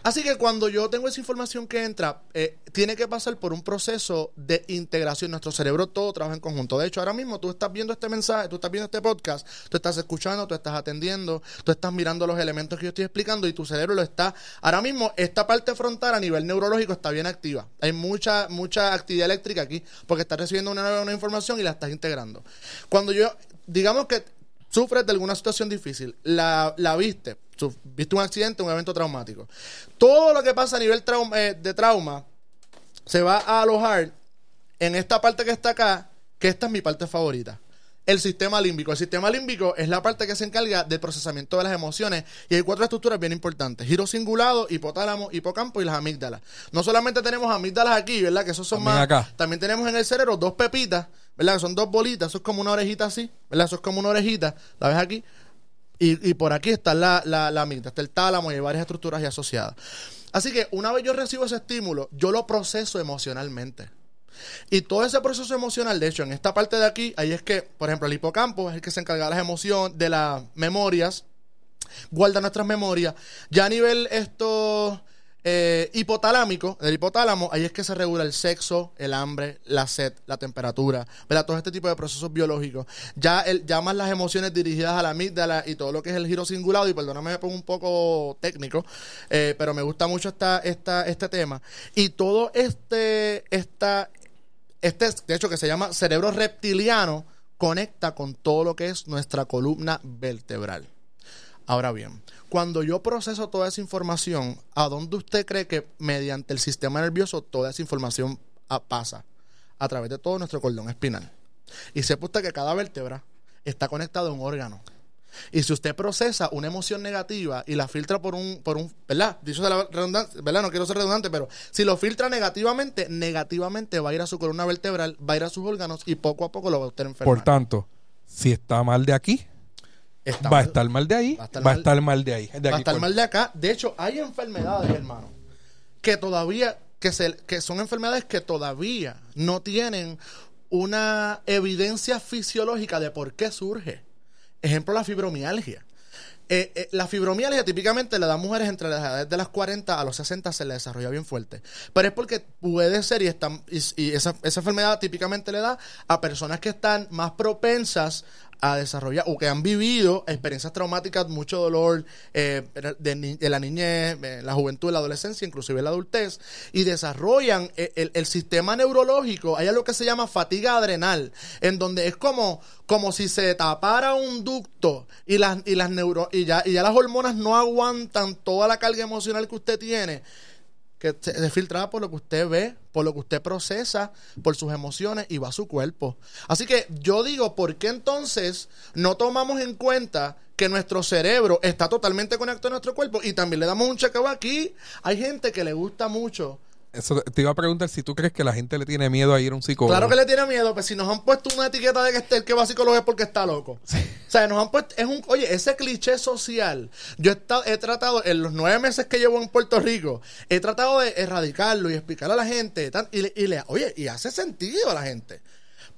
Así que cuando yo tengo esa información que entra, eh, tiene que pasar por un proceso de integración. Nuestro cerebro todo trabaja en conjunto. De hecho, ahora mismo tú estás viendo este mensaje, tú estás viendo este podcast, tú estás escuchando, tú estás atendiendo, tú estás mirando los elementos que yo estoy explicando y tu cerebro lo está. Ahora mismo, esta parte frontal a nivel neurológico está bien activa. Hay mucha, mucha actividad eléctrica aquí porque estás recibiendo una, una información y la estás integrando. Cuando yo, digamos que sufres de alguna situación difícil, la, la viste, viste un accidente, un evento traumático. Todo lo que pasa a nivel traum- eh, de trauma se va a alojar en esta parte que está acá, que esta es mi parte favorita. El sistema límbico. El sistema límbico es la parte que se encarga del procesamiento de las emociones y hay cuatro estructuras bien importantes. Giro cingulado, hipotálamo, hipocampo y las amígdalas. No solamente tenemos amígdalas aquí, ¿verdad? Que esos son También más... acá. También tenemos en el cerebro dos pepitas, ¿verdad? Son dos bolitas. Eso es como una orejita así, ¿verdad? Eso es como una orejita. ¿La ves aquí? Y, y por aquí está la, la, amígdala, está el tálamo y hay varias estructuras ahí asociadas. Así que una vez yo recibo ese estímulo, yo lo proceso emocionalmente. Y todo ese proceso emocional, de hecho, en esta parte de aquí, ahí es que, por ejemplo, el hipocampo es el que se encarga las emociones, de las memorias, guarda nuestras memorias. Ya a nivel esto eh, hipotalámico, del hipotálamo, ahí es que se regula el sexo, el hambre, la sed, la temperatura, ¿verdad? Todo este tipo de procesos biológicos. Ya, el, ya más las emociones dirigidas a la amígdala y todo lo que es el giro cingulado, y perdóname, me pongo un poco técnico, eh, pero me gusta mucho esta, esta, este tema. Y todo este, esta, este, de hecho, que se llama cerebro reptiliano, conecta con todo lo que es nuestra columna vertebral. Ahora bien, cuando yo proceso toda esa información, ¿a dónde usted cree que mediante el sistema nervioso toda esa información ah, pasa? A través de todo nuestro cordón espinal. Y sepa usted que cada vértebra está conectada a un órgano. Y si usted procesa una emoción negativa y la filtra por un, por un, ¿verdad? Dicho la redundancia, ¿verdad? No quiero ser redundante, pero si lo filtra negativamente, negativamente va a ir a su columna vertebral, va a ir a sus órganos y poco a poco lo va a usted enfermar. Por tanto, si está mal de aquí, Está va a estar mal de ahí, Va a va estar a mal- estar mal de ahí. De va a estar con- mal de acá. De hecho, hay enfermedades, hermano, que todavía, que, se, que son enfermedades que todavía no tienen una evidencia fisiológica de por qué surge. Ejemplo, la fibromialgia. Eh, eh, la fibromialgia típicamente le da a mujeres entre las edades de las 40 a los 60 se le desarrolla bien fuerte. Pero es porque puede ser y, están, y, y esa, esa enfermedad típicamente le da a personas que están más propensas a desarrollar o que han vivido experiencias traumáticas, mucho dolor eh, de, la niñez, eh, la juventud, la adolescencia, inclusive la adultez, y desarrollan el- el sistema neurológico. Hay algo que se llama fatiga adrenal, en donde es como, como si se tapara un ducto y las, y las neuro, y ya, y ya las hormonas no aguantan toda la carga emocional que usted tiene que se se filtra por lo que usted ve, por lo que usted procesa, por sus emociones y va a su cuerpo. Así que yo digo, ¿por qué entonces no tomamos en cuenta que nuestro cerebro está totalmente conectado a nuestro cuerpo y también le damos un chequeo aquí? Hay gente que le gusta mucho Eso te iba a preguntar si tú crees que la gente le tiene miedo a ir a un psicólogo. Claro que le tiene miedo, pues si nos han puesto una etiqueta de que este, el que va a psicólogo es porque está loco. O sea, nos han puesto, es un, oye, ese cliché social, yo he, estado- he tratado, en los nueve meses que llevo en Puerto Rico, he tratado de erradicarlo y explicarle a la gente, tan- y, le, y le- oye, y hace sentido a la gente.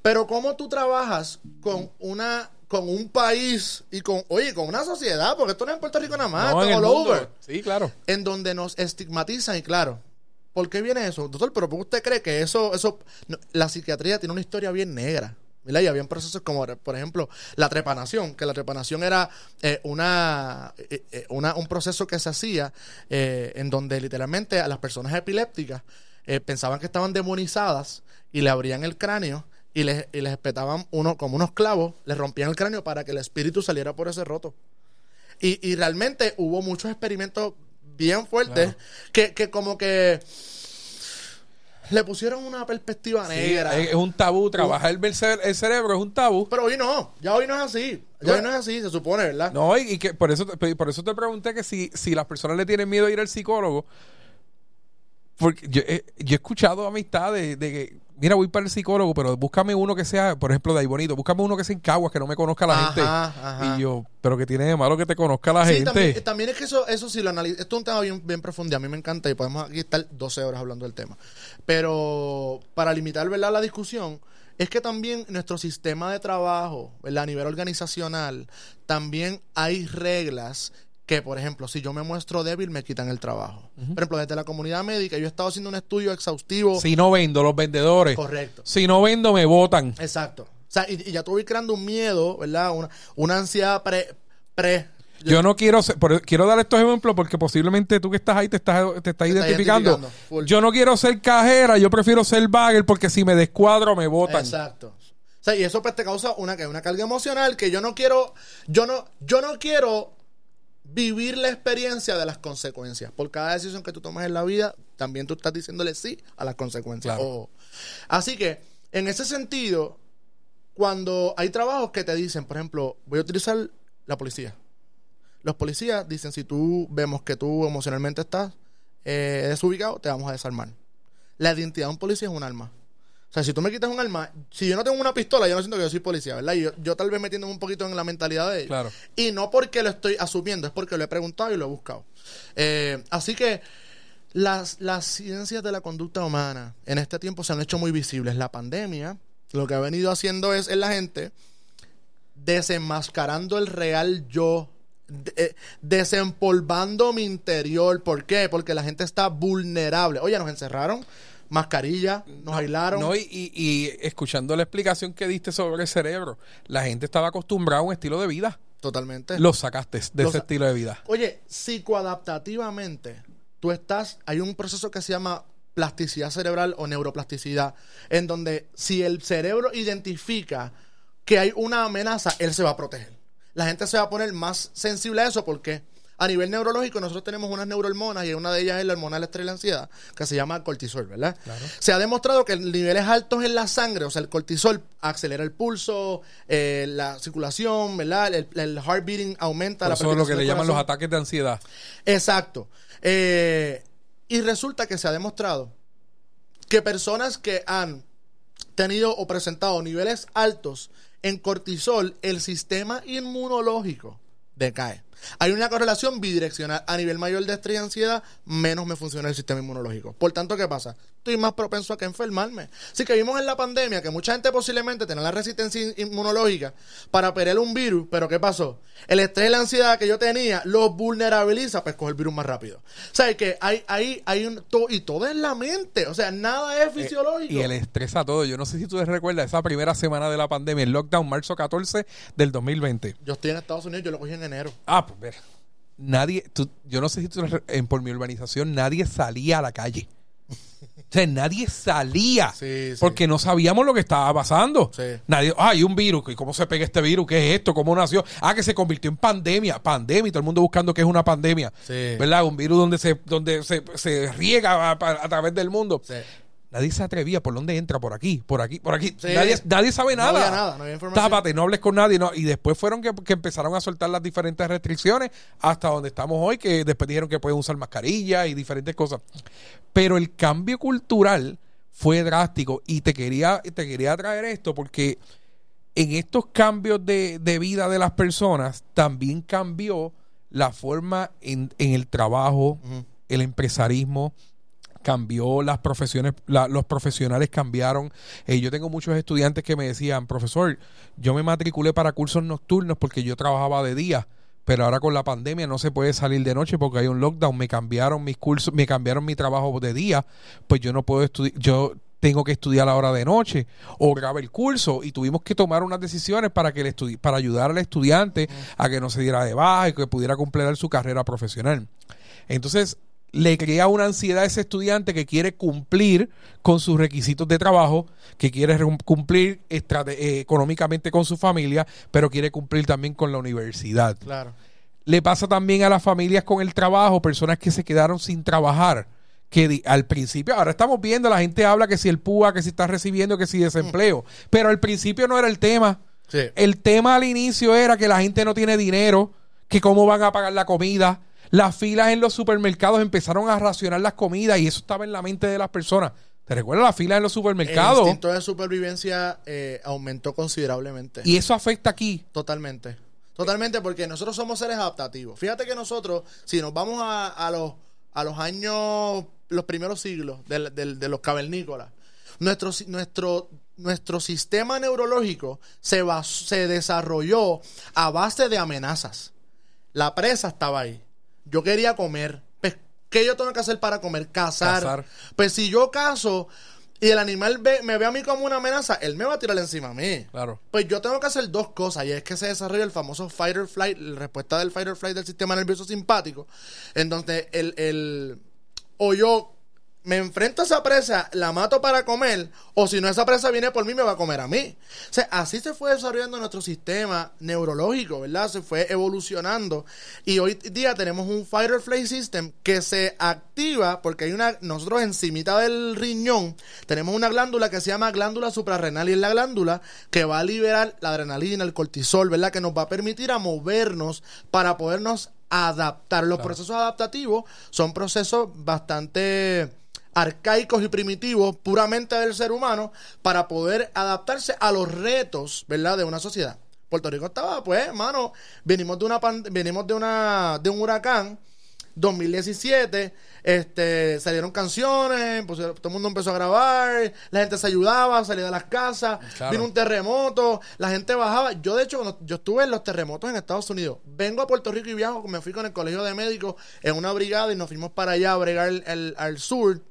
Pero cómo tú trabajas con una, con un país y con, oye, con una sociedad, porque esto no es en Puerto Rico nada más, No, en esto el all mundo. over Sí, claro. en donde nos estigmatizan y claro, ¿por qué viene eso? Doctor, pero ¿por qué usted cree que eso, eso, la psiquiatría tiene una historia bien negra? ¿verdad? Y habían procesos como, por ejemplo, la trepanación, que la trepanación era eh, una, eh, eh, una- un proceso que se hacía en donde literalmente a las personas epilépticas pensaban que estaban demonizadas y le abrían el cráneo y les, y les espetaban uno, como unos clavos, les rompían el cráneo para que el espíritu saliera por ese roto. Y, y realmente hubo muchos experimentos bien fuertes Claro. que, que como que le pusieron una perspectiva negra. Sí, es, es un tabú. Trabajar el, cere- el cerebro es un tabú. Pero hoy no, ya hoy no es así. Ya hoy no es así, se supone, ¿verdad? No, y, y que por eso, te- por eso te pregunté que si, si las personas le tienen miedo a ir al psicólogo. Porque yo, he- yo he escuchado amistades de que, mira, voy para el psicólogo, pero búscame uno que sea, por ejemplo, de ahí bonito, búscame uno que sea en Caguas, que no me conozca la Ajá, gente. ajá. Y yo, pero que tiene de malo que te conozca la Sí, gente. también, también es que eso, eso sí lo analizo. Esto es un tema bien, bien profundo. A mí me encanta y podemos aquí estar 12 horas hablando del tema. Pero para limitar ¿verdad? la discusión, es que también nuestro sistema de trabajo, ¿verdad? a nivel organizacional, también hay reglas que, por ejemplo, si yo me muestro débil, me quitan el trabajo. Por ejemplo, desde la comunidad médica, yo he estado haciendo un estudio exhaustivo. Si no vendo, los vendedores. Correcto. Si no vendo, me votan. Exacto. O sea, y, y ya tú voy creando un miedo, ¿verdad? Una, una ansiedad pre, pre Yo no quiero ser, pero quiero dar estos ejemplos porque posiblemente tú que estás ahí te estás, te estás identificando. Yo no quiero ser cajera, yo prefiero ser bagger porque si me descuadro me votan. Exacto. O sea, y eso pues te causa una, una carga emocional que yo no quiero, yo no, yo no quiero vivir la experiencia de las consecuencias. Por cada decisión que tú tomas en la vida, también tú estás diciéndole sí a las consecuencias. Claro. Ojo. Así que, en ese sentido, cuando hay trabajos que te dicen, por ejemplo, voy a utilizar la policía. Los policías dicen, si tú vemos que tú emocionalmente estás eh, desubicado, te vamos a desarmar. La identidad de un policía es un arma. O sea, si tú me quitas un arma, si yo no tengo una pistola, yo no siento que yo soy policía, ¿verdad? Y yo, yo tal vez metiéndome un poquito en la mentalidad de ellos. Claro. Y no porque lo estoy asumiendo, es porque lo he preguntado y lo he buscado. Eh, así que las, las ciencias de la conducta humana en este tiempo se han hecho muy visibles. La pandemia lo que ha venido haciendo es en la gente desenmascarando el real yo, de- eh, desempolvando mi interior. ¿Por qué? Porque la gente está vulnerable. Oye, nos encerraron, mascarilla, nos aislaron. No, y, y- y escuchando la explicación que diste sobre el cerebro, la gente estaba acostumbrada a un estilo de vida. Totalmente. Lo sacaste de Lo ese sa- estilo de vida. Oye, psicoadaptativamente, tú estás, hay un proceso que se llama plasticidad cerebral o neuroplasticidad, en donde si el cerebro identifica que hay una amenaza, él se va a proteger. La gente se va a poner más sensible a eso porque a nivel neurológico nosotros tenemos unas neurohormonas y una de ellas es la hormona del estrés y la ansiedad, que se llama cortisol, ¿verdad? Se ha demostrado que niveles altos en la sangre, o sea, el cortisol acelera el pulso, eh, la circulación, ¿verdad? El, el heart beating aumenta. Por la eso es lo que le llaman los ataques de ansiedad. Exacto. Eh, y resulta que se ha demostrado que personas que han tenido o presentado niveles altos en cortisol, el sistema inmunológico decae. Hay una correlación bidireccional. A nivel mayor de estrés y ansiedad, menos me funciona el sistema inmunológico. Por tanto, ¿qué pasa? Estoy más propenso a que enfermarme. Así que vimos en la pandemia que mucha gente posiblemente tenía la resistencia in- inmunológica para pelear un virus, pero ¿qué pasó? El estrés y la ansiedad que yo tenía los vulnerabiliza para escoger el virus más rápido. O sea, que hay, hay, hay un... to- y todo es la mente. O sea, nada es fisiológico. Eh, Y el estrés a todo. Yo no sé si tú te recuerdas esa primera semana de la pandemia, el lockdown, marzo 14 del 2020. Yo estoy en Estados Unidos, yo lo cogí en enero. Ah, ver. Nadie, tú- yo no sé si tú, en, por mi urbanización, nadie salía a la calle. O sea, nadie salía Sí, sí. porque no sabíamos lo que estaba pasando. Sí. Nadie, ah, hay un virus, ¿y cómo se pega este virus? ¿Qué es esto? ¿Cómo nació? Ah, que se convirtió en pandemia, pandemia, y todo el mundo buscando qué es una pandemia. ¿Verdad? Un virus donde se, donde se, se riega a, a- a través del mundo. Nadie se atrevía. ¿Por dónde entra? Por aquí, por aquí, por aquí. Sí. Nadie, nadie sabe No nada. había nada, no había información. Tápate, no hables con nadie. No. Y después fueron que, que empezaron a soltar las diferentes restricciones hasta donde estamos hoy, que después dijeron que pueden usar mascarilla y diferentes cosas. Pero el cambio cultural fue drástico y te quería, te quería traer esto porque en estos cambios de, de vida de las personas también cambió la forma en, en el trabajo, el empresarismo, cambió las profesiones, la- los profesionales cambiaron. Eh, yo tengo muchos estudiantes que me decían, profesor, yo me matriculé para cursos nocturnos porque yo trabajaba de día. Pero ahora con la pandemia no se puede salir de noche porque hay un lockdown. Me cambiaron mis cursos, me cambiaron mi trabajo de día. Pues yo no puedo estudiar, yo tengo que estudiar a la hora de noche o graba el curso y tuvimos que tomar unas decisiones para que el estudi- para ayudar al estudiante a que no se diera de baja y que pudiera completar su carrera profesional. Entonces, le crea una ansiedad a ese estudiante que quiere cumplir con sus requisitos de trabajo, que quiere cumplir eh, económicamente con su familia, pero quiere cumplir también con la universidad. Claro. Le pasa también a las familias con el trabajo, personas que se quedaron sin trabajar. Que al principio, ahora estamos viendo, la gente habla que si el PUA, que si está recibiendo, que si desempleo. Pero al principio no era el tema. Sí. El tema al inicio era que la gente no tiene dinero, que cómo van a pagar la comida. Las filas en los supermercados empezaron a racionar las comidas y eso estaba en la mente de las personas. ¿Te recuerdas las filas en los El supermercados? instinto de supervivencia eh, aumentó considerablemente. Y eso afecta aquí. Totalmente. Totalmente, porque nosotros somos seres adaptativos. Fíjate que nosotros, si nos vamos a, a los, a los años, los primeros siglos de los cavernícolas, nuestro, nuestro, nuestro sistema neurológico se, bas- se desarrolló a base de amenazas. La presa estaba ahí. Yo quería comer. Pues, ¿Qué yo tengo que hacer para comer? Cazar. Cazar. Pues si yo cazo y el animal ve- me ve a mí como una amenaza, él me va a tirar encima a mí. Claro. Pues yo tengo que hacer dos cosas y es que se desarrolla el famoso fight or flight, la respuesta del fight or flight del sistema nervioso simpático, en donde el, el o yo me enfrento a esa presa, la mato para comer, o si no esa presa viene por mí, me va a comer a mí. O sea, así se fue desarrollando nuestro sistema neurológico, ¿verdad? Se fue evolucionando y hoy día tenemos un fight or flight system que se activa porque hay una, nosotros encimita del riñón tenemos una glándula que se llama glándula suprarrenal y es la glándula que va a liberar la adrenalina, el cortisol, ¿verdad? Que nos va a permitir a movernos para podernos adaptar. Los procesos adaptativos son procesos bastante arcaicos y primitivos puramente del ser humano para poder adaptarse a los retos, ¿verdad? De una sociedad. Puerto Rico estaba, pues, hermano, venimos de una venimos de una de un huracán 2017, este, salieron canciones, pues, todo el mundo empezó a grabar, la gente se ayudaba, salía de las casas, Claro. vino un terremoto, la gente bajaba. Yo, de hecho, cuando yo estuve en los terremotos en Estados Unidos, vengo a Puerto Rico y viajo, me fui con el colegio de médicos en una brigada y nos fuimos para allá a bregar el- el- al sur.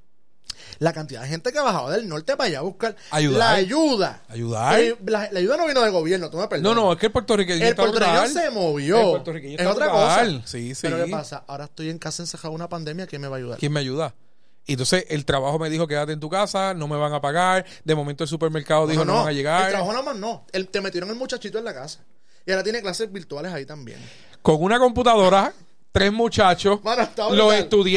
La cantidad de gente que bajaba del norte para allá a buscar Ayudar. la ayuda. Ayudar. Eh, La, la ayuda no vino del gobierno, tú me No, perdonas. no, es que el puertorriqueño El está puertorriqueño se movió. El es otra brutal. cosa. Sí, sí. Pero ¿qué pasa? Ahora estoy en casa encejado una pandemia, ¿quién me va a ayudar? ¿Quién me ayuda? Y entonces el trabajo me dijo quédate en tu casa, no me van a pagar. De momento el supermercado dijo no, van a llegar. El trabajo nada más no. El- te metieron el muchachito en la casa. Y ahora tiene clases virtuales ahí también. Con una computadora, tres muchachos. Mano, los,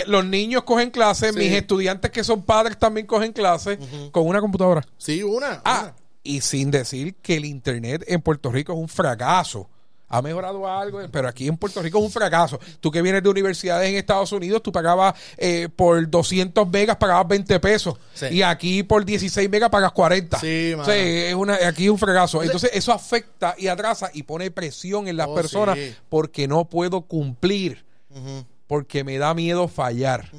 los niños cogen clases, Sí. mis estudiantes que son padres también cogen clases con una computadora. Sí, una. Ah, una. y sin decir que el internet en Puerto Rico es un fracaso. Ha mejorado algo, pero aquí en Puerto Rico es un fracaso. Tú que vienes de universidades en Estados Unidos, tú pagabas eh, por 200 megas, pagabas 20 pesos. Sí. Y aquí por 16 megas pagas 40. Sí, O sea, es una, aquí es un fracaso. Entonces eso afecta y atrasa y pone presión en las Oh, personas sí. porque no puedo cumplir, porque me da miedo fallar.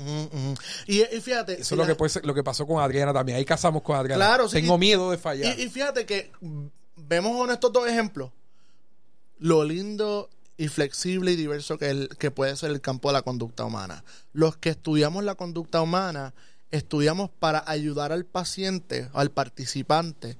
Y, y fíjate. Eso es lo que, lo que pasó con Adriana también. Ahí casamos con Adriana. Claro. Tengo miedo de fallar. Y, y fíjate que mm, vemos en estos dos ejemplos lo lindo y flexible y diverso que, el, que puede ser el campo de la conducta humana. Los que estudiamos la conducta humana, estudiamos para ayudar al paciente, al participante,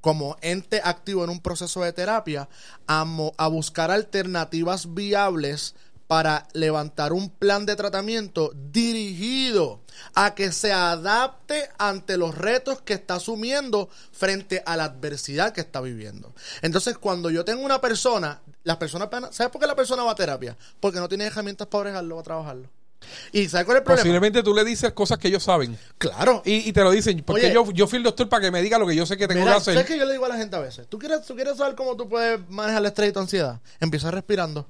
como ente activo en un proceso de terapia, a, mo- a buscar alternativas viables para levantar un plan de tratamiento dirigido a que se adapte ante los retos que está asumiendo frente a la adversidad que está viviendo. Entonces, cuando yo tengo una persona, las personas, ¿sabes por qué la persona va a terapia? Porque no tiene herramientas para bregarlo, para trabajarlo. ¿Y sabes cuál es el problema? Posiblemente tú le dices cosas que ellos saben. Claro. Y, y te lo dicen. Porque Oye. yo, yo fui el doctor para que me diga lo que yo sé que tengo Mira, que hacer. ¿sabes que yo le digo a la gente a veces? ¿Tú quieres, ¿Tú quieres saber cómo tú puedes manejar el estrés y tu ansiedad? Empieza respirando.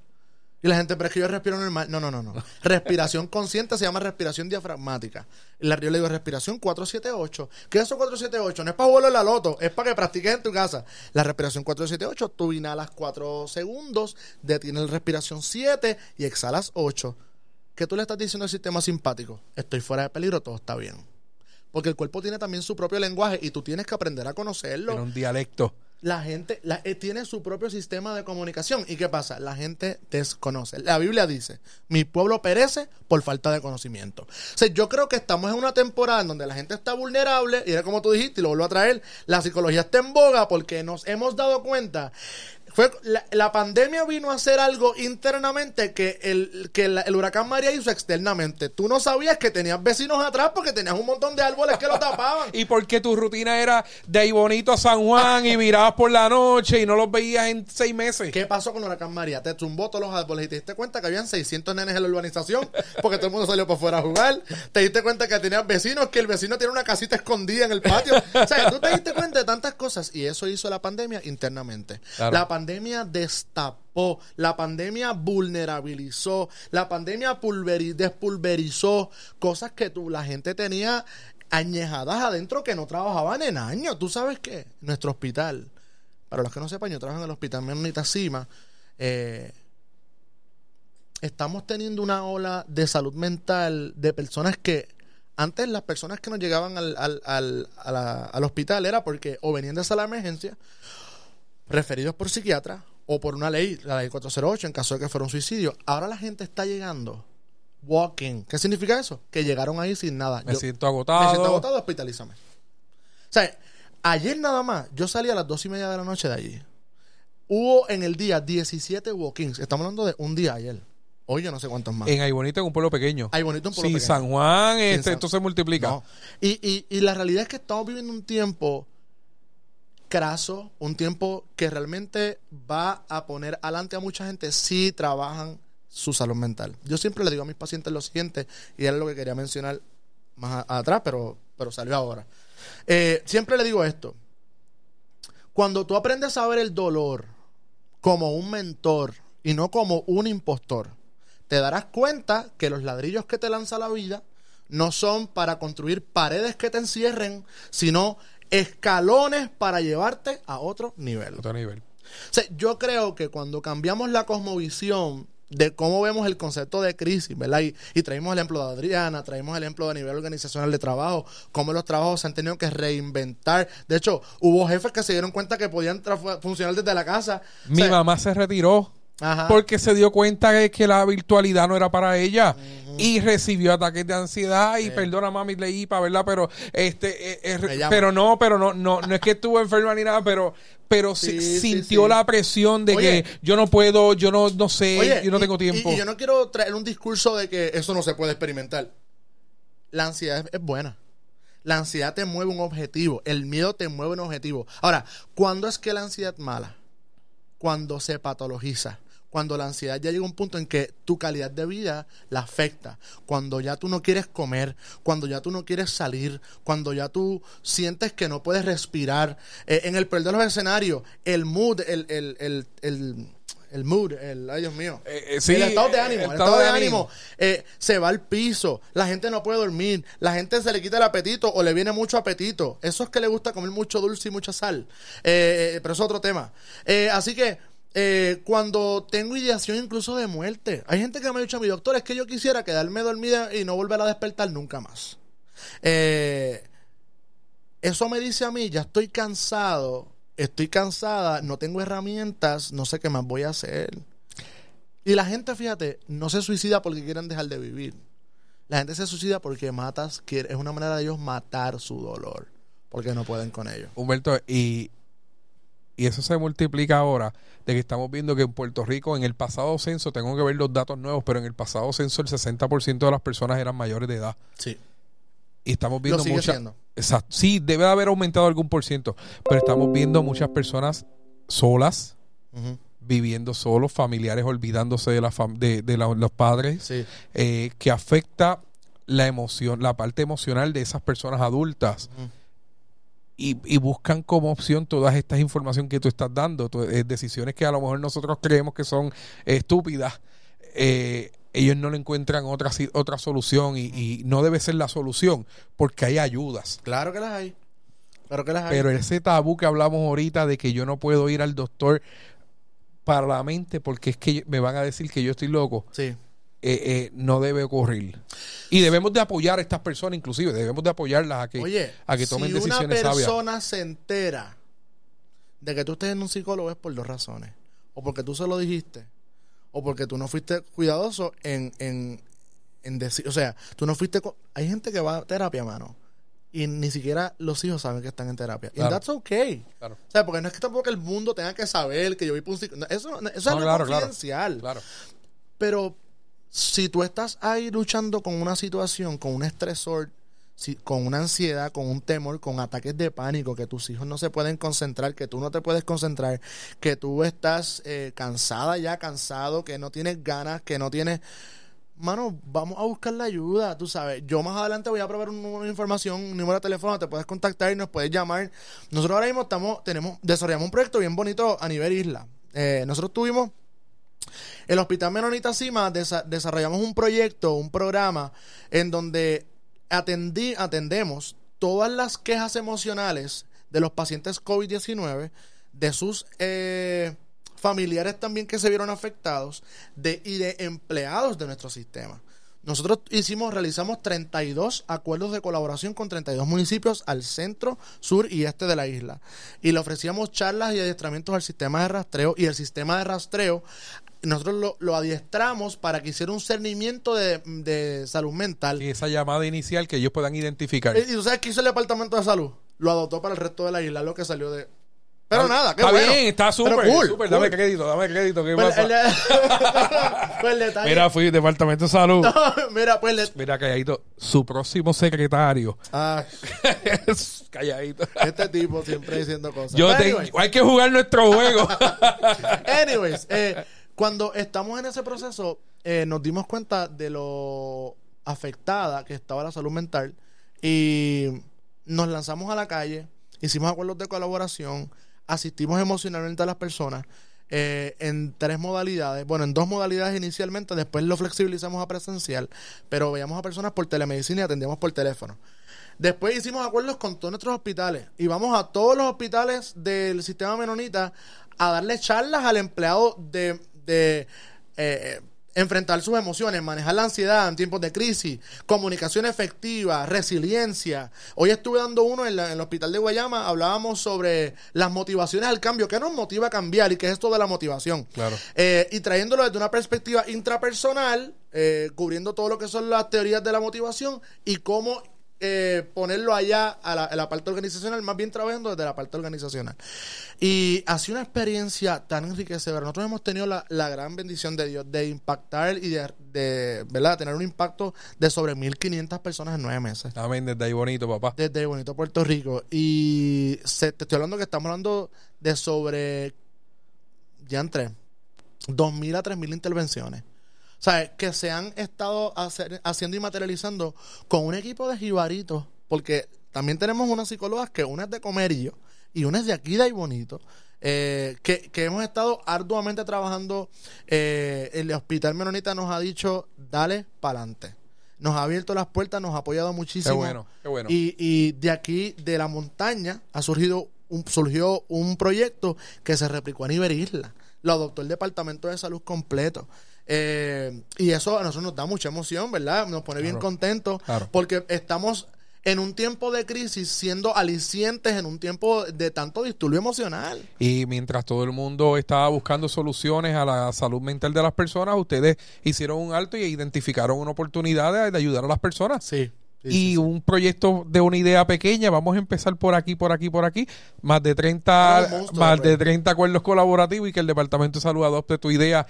Y la gente, pero es que yo respiro normal. No, no, no, no. [laughs] Respiración consciente se llama respiración diafragmática. La- yo le digo respiración 478. ¿Qué es eso 478? No es para jugarlo en la loto, es para que practiques en tu casa. La respiración 478, tú inhalas 4 segundos, detienes la respiración 7 y exhalas 8. ¿Qué tú le estás diciendo al sistema simpático? Estoy fuera de peligro, todo está bien. Porque el cuerpo tiene también su propio lenguaje y tú tienes que aprender a conocerlo En un dialecto. La gente la- eh, tiene su propio sistema de comunicación. ¿Y qué pasa? La gente desconoce. La Biblia dice, mi pueblo perece por falta de conocimiento. O sea, yo creo que estamos en una temporada en donde la gente está vulnerable, y era como tú dijiste, y lo vuelvo a traer, la psicología está en boga porque nos hemos dado cuenta. Fue, la, la pandemia vino a hacer algo internamente que, el, que la- el huracán María hizo externamente. Tú no sabías que tenías vecinos atrás porque tenías un montón de árboles que lo tapaban. [laughs] Y porque tu rutina era de ahí bonito a San Juan y mirabas por la noche y no los veías en seis meses. ¿Qué pasó con Huracán María? Te tumbó todos los árboles y te diste cuenta que habían 600 nenes en la urbanización porque todo el mundo salió para afuera a jugar. Te diste cuenta que tenías vecinos, que el vecino tiene una casita escondida en el patio. O sea, tú te diste cuenta de tantas cosas y eso hizo la pandemia internamente. Claro. La pandemia destapó, la pandemia vulnerabilizó, la pandemia pulveri- despulverizó cosas que tú, la gente tenía añejadas adentro que no trabajaban en años. ¿Tú sabes qué? Nuestro hospital para los que no sepan, yo trabajo en el hospital Menonita Cima. eh, estamos teniendo una ola de salud mental de personas que antes las personas que nos llegaban al, al- al- al hospital era porque o venían de sala de emergencia, referidos por psiquiatra o por una ley, la ley 408, en caso de que fuera un suicidio. Ahora la gente está llegando walking. ¿Qué significa eso? Que llegaron ahí sin nada. Me Yo- siento agotado. me siento agotado, hospitalízame. O sea, ayer nada más, yo salí a las dos y media de la noche de allí. Hubo en el día 17 walk-ins. Estamos hablando de un día ayer. Hoy yo no sé cuántos más. En Ay Bonito, en un pueblo pequeño. Ay Bonito, un pueblo Sí, pequeño. San Juan, este, San- esto se multiplica. No. Y, y, y la realidad es que estamos viviendo un tiempo craso, un tiempo que realmente va a poner adelante a mucha gente si trabajan su salud mental. Yo siempre le digo a mis pacientes lo siguiente, y era lo que quería mencionar más atrás, pero, pero salió ahora. Eh, siempre le digo esto. Cuando tú aprendes a ver el dolor como un mentor y no como un impostor, te darás cuenta que los ladrillos que te lanza la vida no son para construir paredes que te encierren, sino escalones para llevarte a otro nivel. Otro nivel. O sea, yo creo que cuando cambiamos la cosmovisión de cómo vemos el concepto de crisis, ¿verdad? Y, y traímos el ejemplo de Adriana, traímos el ejemplo de nivel organizacional de trabajo, cómo los trabajos se han tenido que reinventar. De hecho, hubo jefes que se dieron cuenta que podían funcionar desde la casa. O Mi sea, mamá se retiró Ajá. porque se dio cuenta de que la virtualidad no era para ella y recibió ataques de ansiedad y perdona mami leí para verla pero este eh, eh, pero no pero no no no es que estuvo enferma ni nada pero pero Sí, sí- sí, sintió la presión de Oye. que yo no puedo yo no no sé Oye, yo no tengo tiempo Y, yo no quiero traer un discurso de que eso no se puede experimentar. La ansiedad es, es buena. La ansiedad te mueve un objetivo. El miedo te mueve un objetivo. Ahora, ¿cuándo es que la ansiedad es mala? Cuando se patologiza. Cuando la ansiedad ya llega a un punto en que tu calidad de vida la afecta. Cuando ya tú no quieres comer. Cuando ya tú no quieres salir. Cuando ya tú sientes que no puedes respirar. Eh, en el peor de los escenarios, el mood, el, el, el, el, el mood, el, ay Dios mío. Eh, eh, sí, el estado de ánimo, el estado de ánimo, eh, se va al piso, la gente no puede dormir, la gente se le quita el apetito o le viene mucho apetito. Eso es que le gusta comer mucho dulce y mucha sal. Eh, pero es otro tema. Así que eh, cuando tengo ideación incluso de muerte, hay gente que me ha dicho a mi doctor, es que yo quisiera quedarme dormida y no volver a despertar nunca más. Eh, eso me dice a mí, ya estoy cansado, estoy cansada, no tengo herramientas, no sé qué más voy a hacer. Y la gente, fíjate, no se suicida porque quieren dejar de vivir. La gente se suicida porque matas, es una manera de ellos matar su dolor, porque no pueden con ello. Humberto y y eso se multiplica ahora de que estamos viendo que en Puerto Rico en el pasado censo tengo que ver los datos nuevos pero en el pasado censo el 60% de las personas eran mayores de edad Sí. y estamos viendo sigue muchas siendo. Exacto. Sí, debe de haber aumentado algún por ciento, pero estamos viendo muchas personas solas, viviendo solos, familiares olvidándose de, la fam- de, de la- los padres, Sí. eh, que afecta la emoción, la parte emocional de esas personas adultas. Y, y buscan como opción todas estas informaciones que tú estás dando, eh, decisiones que a lo mejor nosotros creemos que son estúpidas. eh, ellos no le encuentran otra, otra solución y, y no debe ser la solución porque hay ayudas. Claro que las hay. Claro que las hay. Pero ese tabú que hablamos ahorita de que yo no puedo ir al doctor para la mente porque es que me van a decir que yo estoy loco, Sí. Eh, eh, no debe ocurrir. Y debemos de apoyar a estas personas, inclusive, debemos de apoyarlas a que, Oye, a que tomen si una decisiones sabias. persona se entera de que tú estés en un psicólogo es por dos razones. O porque tú se lo dijiste, o porque tú no fuiste cuidadoso en, en, en decir, o sea, tú no fuiste... Hay gente que va a terapia, mano, y ni siquiera los hijos saben que están en terapia. Y Claro. that's okay. Claro, O sea, porque no es que tampoco el mundo tenga que saber que yo por un psicólogo. Eso, no- eso es algo claro. confidencial. claro. Pero si tú estás ahí luchando con una situación, con un estresor, con una ansiedad, con un temor, con ataques de pánico, que tus hijos no se pueden concentrar, que tú no te puedes concentrar, que tú estás eh, cansada ya, cansado, que no tienes ganas, que no tienes... Mano, vamos a buscar la ayuda, tú sabes. Yo más adelante voy a probar un de información, un número de teléfono, te puedes contactar y nos puedes llamar. Nosotros ahora mismo estamos, tenemos, desarrollamos un proyecto bien bonito a nivel isla. Eh, nosotros tuvimos el Hospital Menonita Cima desa- desarrollamos un proyecto, un programa en donde atendí, atendemos todas las quejas emocionales de los pacientes COVID-19, de sus eh, familiares también que se vieron afectados de, y de empleados de nuestro sistema. Nosotros hicimos, realizamos 32 acuerdos de colaboración con 32 municipios al centro, sur y este de la isla. Y le ofrecíamos charlas y adiestramientos al sistema de rastreo y el sistema de rastreo nosotros lo, lo adiestramos para que hiciera un cernimiento de, de salud mental. Y esa llamada inicial que ellos puedan identificar. Y, y tú sabes qué hizo el departamento de salud? Lo adoptó para el resto de la isla, lo que salió de... Pero Está- nada, qué está bueno. bien, está súper, cool, cool. Dame crédito, dame crédito. ¿Qué Pues, pasa? el, [laughs] pues el. Mira, fui Departamento de Salud. mira, pues el... Mira, calladito. Su próximo secretario. Ah, [laughs] calladito. este tipo siempre diciendo cosas. Yo Pero te- anyway, hay que jugar nuestro juego. [laughs] Anyways, eh, cuando estamos en ese proceso, eh, nos dimos cuenta de lo afectada que estaba la salud mental y nos lanzamos a la calle, hicimos acuerdos de colaboración, asistimos emocionalmente a las personas eh, en tres modalidades, bueno, en dos modalidades inicialmente, después lo flexibilizamos a presencial, pero veíamos a personas por telemedicina y atendíamos por teléfono. Después hicimos acuerdos con todos nuestros hospitales y vamos a todos los hospitales del sistema menonita a darle charlas al empleado de, de, eh, enfrentar sus emociones, manejar la ansiedad en tiempos de crisis, comunicación efectiva, resiliencia. Hoy estuve dando uno en, la- en el hospital de Guayama, hablábamos sobre las motivaciones al cambio, qué nos motiva a cambiar y qué es esto de la motivación. Claro. Eh, y trayéndolo desde una perspectiva intrapersonal, eh, cubriendo todo lo que son las teorías de la motivación y cómo eh, ponerlo allá a la, a la parte organizacional, más bien trabajando desde la parte organizacional. Y ha sido una experiencia tan enriquecedora. Nosotros hemos tenido la, la gran bendición de Dios de impactar y de, de ¿verdad? tener un impacto de sobre 1.500 personas en nueve meses Amén, desde ahí bonito, papá. desde bonito Puerto Rico. Y se- te estoy hablando que estamos hablando de sobre, ya entre 2.000 a 3.000 intervenciones. Sea, que se han estado hacer- haciendo y materializando con un equipo de jibaritos, porque también tenemos unas psicólogas que una es de Comerillo y una es de aquí de ahí bonito. eh, que, que hemos estado arduamente trabajando. eh, el Hospital Menonita nos ha dicho, dale para adelante. Nos ha abierto las puertas, nos ha apoyado Qué muchísimo. bueno, qué bueno. Y, y de aquí, de la montaña, ha surgido un, surgió un proyecto que se replicó a nivel isla. Lo adoptó el Departamento de Salud completo. Eh, y eso a nosotros nos da mucha emoción, ¿verdad? Nos pone bien contentos Claro. porque estamos en un tiempo de crisis siendo alicientes en un tiempo de tanto disturbio emocional. Y mientras todo el mundo estaba buscando soluciones a la salud mental de las personas, ustedes hicieron un alto y identificaron una oportunidad de, de ayudar a las personas. Sí. Sí, y un proyecto de una idea pequeña. Vamos a empezar por aquí, por aquí, por aquí. Más de 30, Ah, un monstruo, más de pues. 30 acuerdos colaborativos y que el Departamento de Salud adopte tu idea.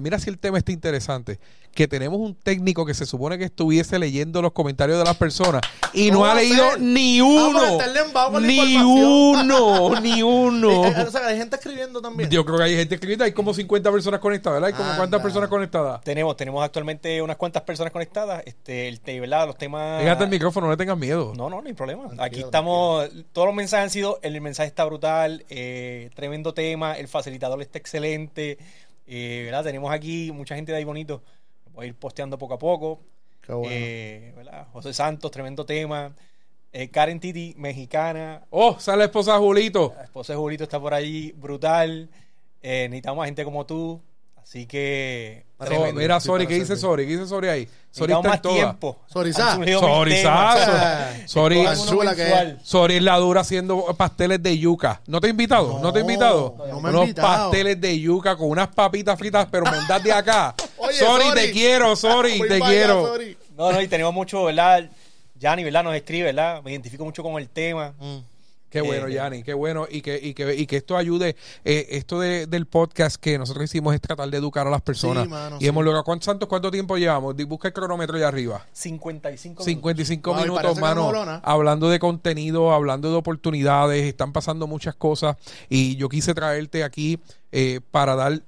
Mira si el tema está interesante. Que tenemos un técnico que se supone que estuviese leyendo los comentarios de las personas y no ¿Cómo ha leído ni Ah, uno. Ni uno, [laughs] ni uno. Eh, eh, o sea, hay gente escribiendo también. Yo creo que hay gente escrita, hay como 50 personas conectadas, ¿verdad? Hay como Anda. cuántas personas conectadas. Tenemos, tenemos actualmente unas cuantas personas conectadas. Este, el te- ¿verdad? Los temas. Fíjate el micrófono, no le tengas miedo. No, no, no hay problema. Aquí Tranquilo, estamos. Todos los mensajes han sido. El mensaje está brutal. eh, tremendo tema. El facilitador está excelente. eh, ¿verdad? Tenemos aquí mucha gente de ahí bonito. Voy a ir posteando poco a poco. Qué bueno. Eh, ¿verdad? José Santos, tremendo tema. Eh, Karen Titi, mexicana. Oh, sale la esposa de Julito. La esposa de Julito está por ahí, brutal. Eh, necesitamos a gente como tú. Así que. Mira, para ¿qué dice. Sorry? ¿Qué dice Sorry ahí? Sorry Necesitamos está en tiempo. Sorizá. Chula que es. La dura haciendo pasteles de yuca. ¿No te he invitado? ¿No, te he No, invitado? no me Unos invitado. pasteles de yuca con unas papitas fritas, pero mandad de acá. [laughs] Sorry. te quiero, sorry, Voy te quiero. sorry. No, no, y tenemos mucho, ¿verdad? Yanni, ¿verdad? Nos escribe, ¿verdad? Me identifico mucho con el tema. Mm. Qué bueno, Eh, Yanni, qué bueno. Y que, y que, y que esto ayude. eh, esto de- del podcast que nosotros hicimos es tratar de educar a las personas. Sí, mano, y sí. hemos logrado. ¿Cuánto, Santos, ¿Cuánto tiempo llevamos? Busca el cronómetro allá arriba. 55 minutos. 55 Wow, y minutos, mano, hablando de contenido, hablando de oportunidades, están pasando muchas cosas y yo quise traerte aquí eh, para dar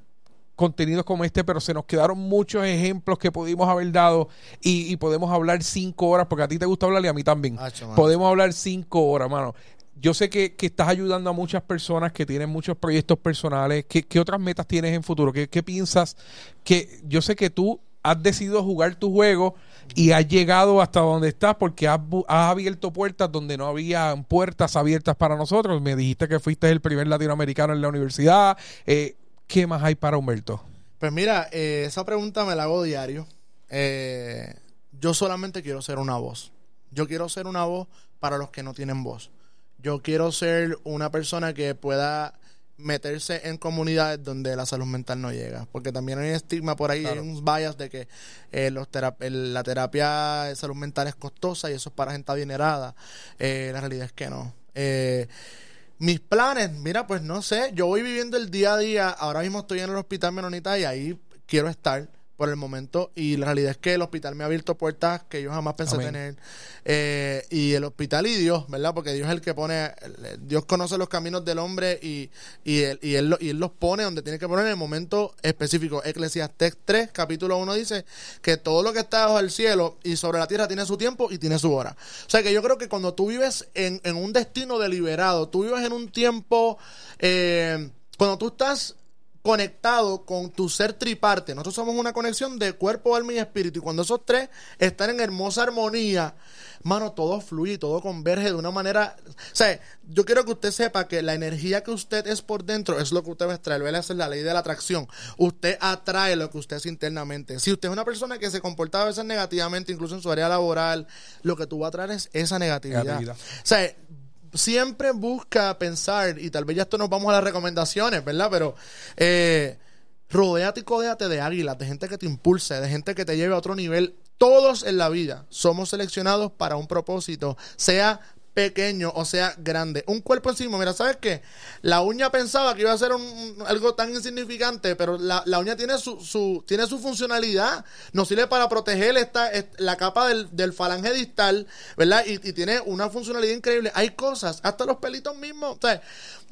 contenidos como este, pero se nos quedaron muchos ejemplos que pudimos haber dado y, y podemos hablar cinco horas, porque a ti te gusta hablar y a mí también. Podemos hablar cinco horas, mano. Yo sé que, que estás ayudando a muchas personas que tienen muchos proyectos personales. ¿Qué, qué otras metas tienes en futuro? ¿Qué, qué piensas? Que yo sé que tú has decidido jugar tu juego y has llegado hasta donde estás porque has, has abierto puertas donde no había puertas abiertas para nosotros. Me dijiste que fuiste el primer latinoamericano en la universidad. Eh, ¿Qué más hay para Humberto? Pues mira, eh, esa pregunta me la hago diario. Eh, yo solamente quiero ser una voz. Yo quiero ser una voz para los que no tienen voz. Yo quiero ser una persona que pueda meterse en comunidades donde la salud mental no llega. Porque también hay un estigma por ahí, hay un bias de que eh, los terap- la terapia de salud mental es costosa y eso es para gente adinerada. Eh, la realidad es que no. Eh, mis planes, mira, pues no sé, yo voy viviendo el día a día, ahora mismo estoy en el hospital Menonita y ahí quiero estar por el momento y la realidad es que el hospital me ha abierto puertas que yo jamás pensé Amén. tener Eh, y el hospital y Dios, ¿verdad? Porque Dios es el que pone, Dios conoce los caminos del hombre y, y, él, y, él, y él los pone donde tiene que poner en el momento específico. Eclesiastés 3, capítulo 1 dice que todo lo que está bajo el cielo y sobre la tierra tiene su tiempo y tiene su hora. O sea que yo creo que cuando tú vives en, en un destino deliberado, tú vives en un tiempo, eh, cuando tú estás conectado con tu ser triparte. Nosotros somos una conexión de cuerpo, alma y espíritu. Y cuando esos tres están en hermosa armonía, mano, todo fluye, todo converge de una manera. O sea, yo quiero que usted sepa que la energía que usted es por dentro es lo que usted va a extraer. Esa es la ley de la atracción. Usted atrae lo que usted es internamente. Si usted es una persona que se comporta a veces negativamente, incluso en su área laboral, lo que tú vas a traer es esa negatividad. Negatividad. O sea, siempre busca pensar, y tal vez ya esto nos vamos a las recomendaciones, ¿verdad? Pero eh, rodéate y codéate de águilas, de gente que te impulse, de gente que te lleve a otro nivel. Todos en la vida somos seleccionados para un propósito, sea pequeño o sea grande. Un cuerpo encima, mira, ¿sabes qué? La uña pensaba que iba a ser un- algo tan insignificante, pero la, la uña tiene su, su, tiene su funcionalidad. Nos sirve para proteger esta, est- la capa del, del falange distal, ¿verdad? Y, y tiene una funcionalidad increíble. Hay cosas, hasta los pelitos mismos. O sea,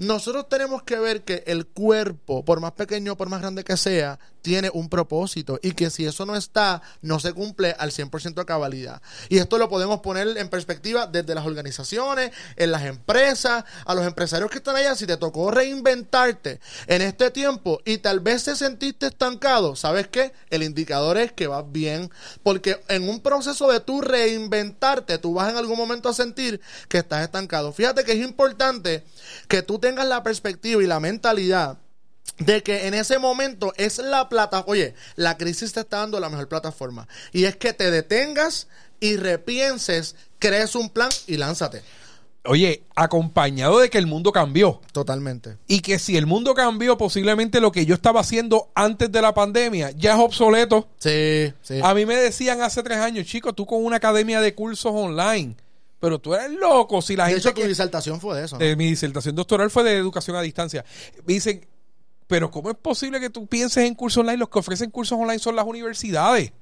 nosotros tenemos que ver que el cuerpo, por más pequeño o por más grande que sea, tiene un propósito y que si eso no está, no se cumple al 100% a cabalidad. Y esto lo podemos poner en perspectiva desde las organizaciones, en las empresas, a los empresarios que están allá. Si te tocó reinventarte en este tiempo y tal vez te sentiste estancado, ¿sabes qué? El indicador es que vas bien. Porque en un proceso de tú reinventarte, tú vas en algún momento a sentir que estás estancado. Fíjate que es importante que tú tengas la perspectiva y la mentalidad de que en ese momento es la plata, oye, la crisis te está dando la mejor plataforma y es que te detengas y repienses, crees un plan y lánzate. oye, acompañado de que el mundo cambió. Totalmente. Y que si el mundo cambió, posiblemente lo que yo estaba haciendo antes de la pandemia ya es obsoleto. Sí, sí. A mí me decían hace tres años, chicos, tú con una academia de cursos online, pero tú eres loco. Si la de gente hecho, tu que- disertación fue de eso. ¿no? de mi disertación doctoral fue de educación a distancia. Me dicen, pero ¿cómo es posible que tú pienses en cursos online? Los que ofrecen cursos online son las universidades.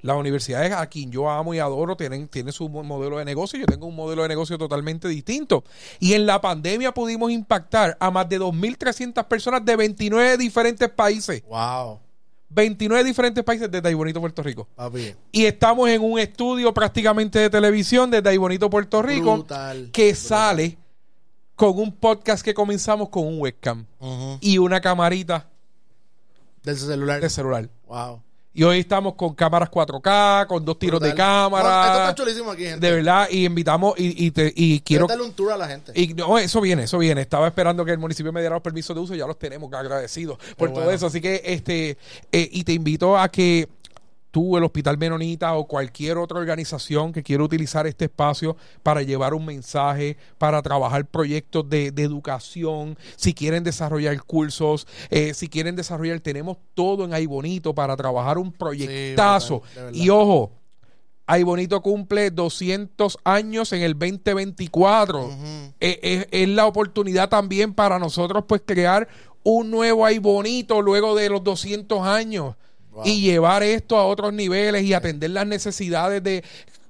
Las universidades a quien yo amo y adoro tienen, tienen su mo- modelo de negocio. Yo tengo un modelo de negocio totalmente distinto. Y en la pandemia pudimos impactar a más de 2.300 personas de 29 diferentes países. Wow, 29 diferentes países desde ahí bonito Puerto Rico. papi. Y estamos en un estudio prácticamente de televisión desde ahí bonito Puerto Rico Brutal. que Brutal. sale con un podcast que comenzamos con un webcam y una camarita Del celular. de celular. Wow. Y hoy estamos con cámaras 4K, con dos tiros de. No, esto cámara. está chulísimo aquí, gente. de verdad, y invitamos y, y, te- y quiero... Darle un tour a la gente. Y no, eso viene, eso viene. Estaba esperando que el municipio me diera los permisos de uso, ya los tenemos, agradecidos por todo eso. Así que, este, eh, y te invito a que tú, el Hospital Menonita o cualquier otra organización que quiera utilizar este espacio para llevar un mensaje, para trabajar proyectos de, de educación, si quieren desarrollar cursos, eh, si quieren desarrollar, tenemos todo en ahí bonito para trabajar un proyectazo. brutal, de verdad. y ojo, Ay Bonito cumple 200 años en el 2024. Ujú. Eh, es, es la oportunidad también para nosotros pues crear un nuevo Ay Bonito luego de los 200 años Wow. y llevar esto a otros niveles y atender las necesidades de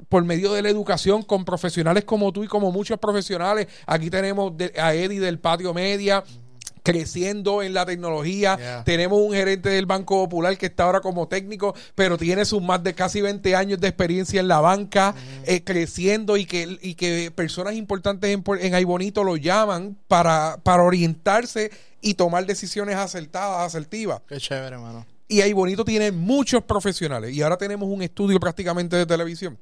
por medio de la educación con profesionales como tú y como muchos profesionales. Aquí tenemos de- a Eddie del Patio Media creciendo en la tecnología. Yeah. Tenemos un gerente del Banco Popular que está ahora como técnico, pero tiene sus más de casi 20 años de experiencia en la banca, eh, creciendo y que, y que personas importantes en, en lo llaman para, para orientarse y tomar decisiones acertadas, asertivas. Qué chévere, hermano. Y ahí Bonito tiene muchos profesionales. Y ahora tenemos un estudio prácticamente de televisión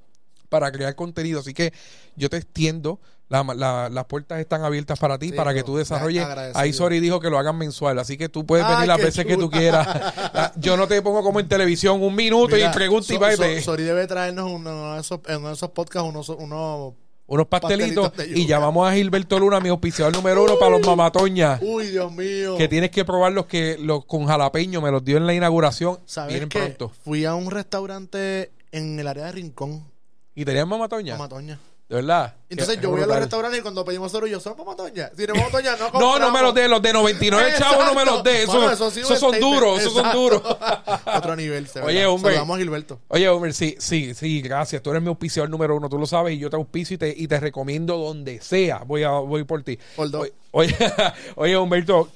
para crear contenido. Así que yo te extiendo. la- la- las puertas están abiertas para ti, Sí, para que tú desarrolles. Ahí Sori dijo que lo hagan mensual. Así que tú puedes Ay, venir las veces que tú quieras. [laughs] La- Yo no te pongo como en televisión un minuto Mira, y pregunta y So- vete. So- Sori debe traernos uno de esos, en uno de esos podcasts unos, unos unos pastelitos, y llamamos a Gilberto Luna, mi auspiciador número uno para los mamatoñas. Uy, Dios mío. Que tienes que probar los que los con jalapeño, me los dio en la inauguración. ¿Sabes Vienen pronto. Fui a un restaurante en el área de Rincón, ¿Y tenían mamatoña? Mamatoña. ¿De verdad? Entonces yo voy a los restaurantes y cuando pedimos oro yo, ¿son mamatoña? Si no mamatoña, no No, no me compramos. los dé, los de 99 [laughs] chavos no me los dé. Eso, Bueno, eso, sí un son duros, esos son duros. [laughs] Otro nivel, se Oye, hombre. Saludamos a Gilberto. Oye, Homer, sí, sí, sí, gracias. Tú eres mi auspiciador número uno, tú lo sabes, y yo te auspicio y te, y te recomiendo donde sea. Voy a, voy por ti. Por dos. Oye, [laughs] oye, Humberto,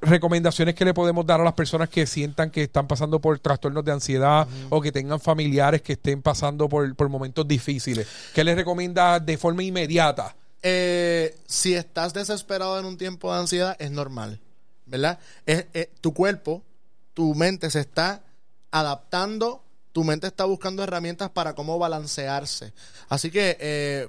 recomendaciones que le podemos dar a las personas que sientan que están pasando por trastornos de ansiedad o que tengan familiares que estén pasando por, por momentos difíciles. ¿Qué les recomienda de forma inmediata? Eh, si estás desesperado en un tiempo de ansiedad, es normal, ¿verdad? Es, es- tu cuerpo, tu mente se está adaptando, tu mente está buscando herramientas para cómo balancearse. Así que eh,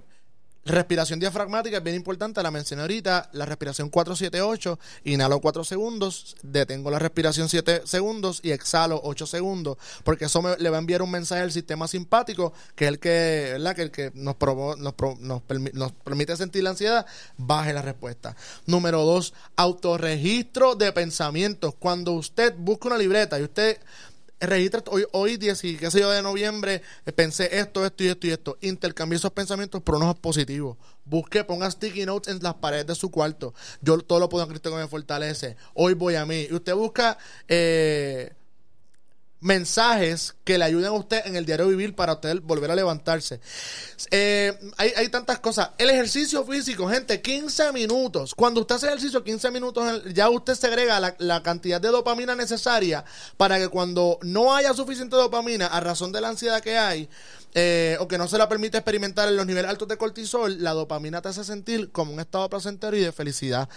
respiración diafragmática es bien importante, la mencioné ahorita, la respiración 478, inhalo 4 segundos, detengo la respiración 7 segundos y exhalo 8 segundos, porque eso le va a enviar un mensaje al sistema simpático, que es el que, ¿verdad? Que el que nos, provo- nos, pro- nos, nos permite sentir la ansiedad, baje la respuesta. Número 2, autorregistro de pensamientos. Cuando usted busca una libreta y usted registra hoy, hoy 10 y qué sé yo de noviembre, eh, pensé esto, esto y esto y esto. Intercambie esos pensamientos por unos positivos. Busque, ponga sticky notes en las paredes de su cuarto. Yo todo lo puedo en Cristo que me fortalece. Hoy voy a mí. Y usted busca eh, mensajes que le ayuden a usted en el diario vivir para usted volver a levantarse. Eh, hay, hay tantas cosas. El ejercicio físico, gente, 15 minutos. Cuando usted hace ejercicio, 15 minutos, ya usted segrega la, la cantidad de dopamina necesaria para que cuando no haya suficiente dopamina a razón de la ansiedad que hay, eh, o que no se la permite experimentar en los niveles altos de cortisol, la dopamina te hace sentir como un estado placentero y de felicidad.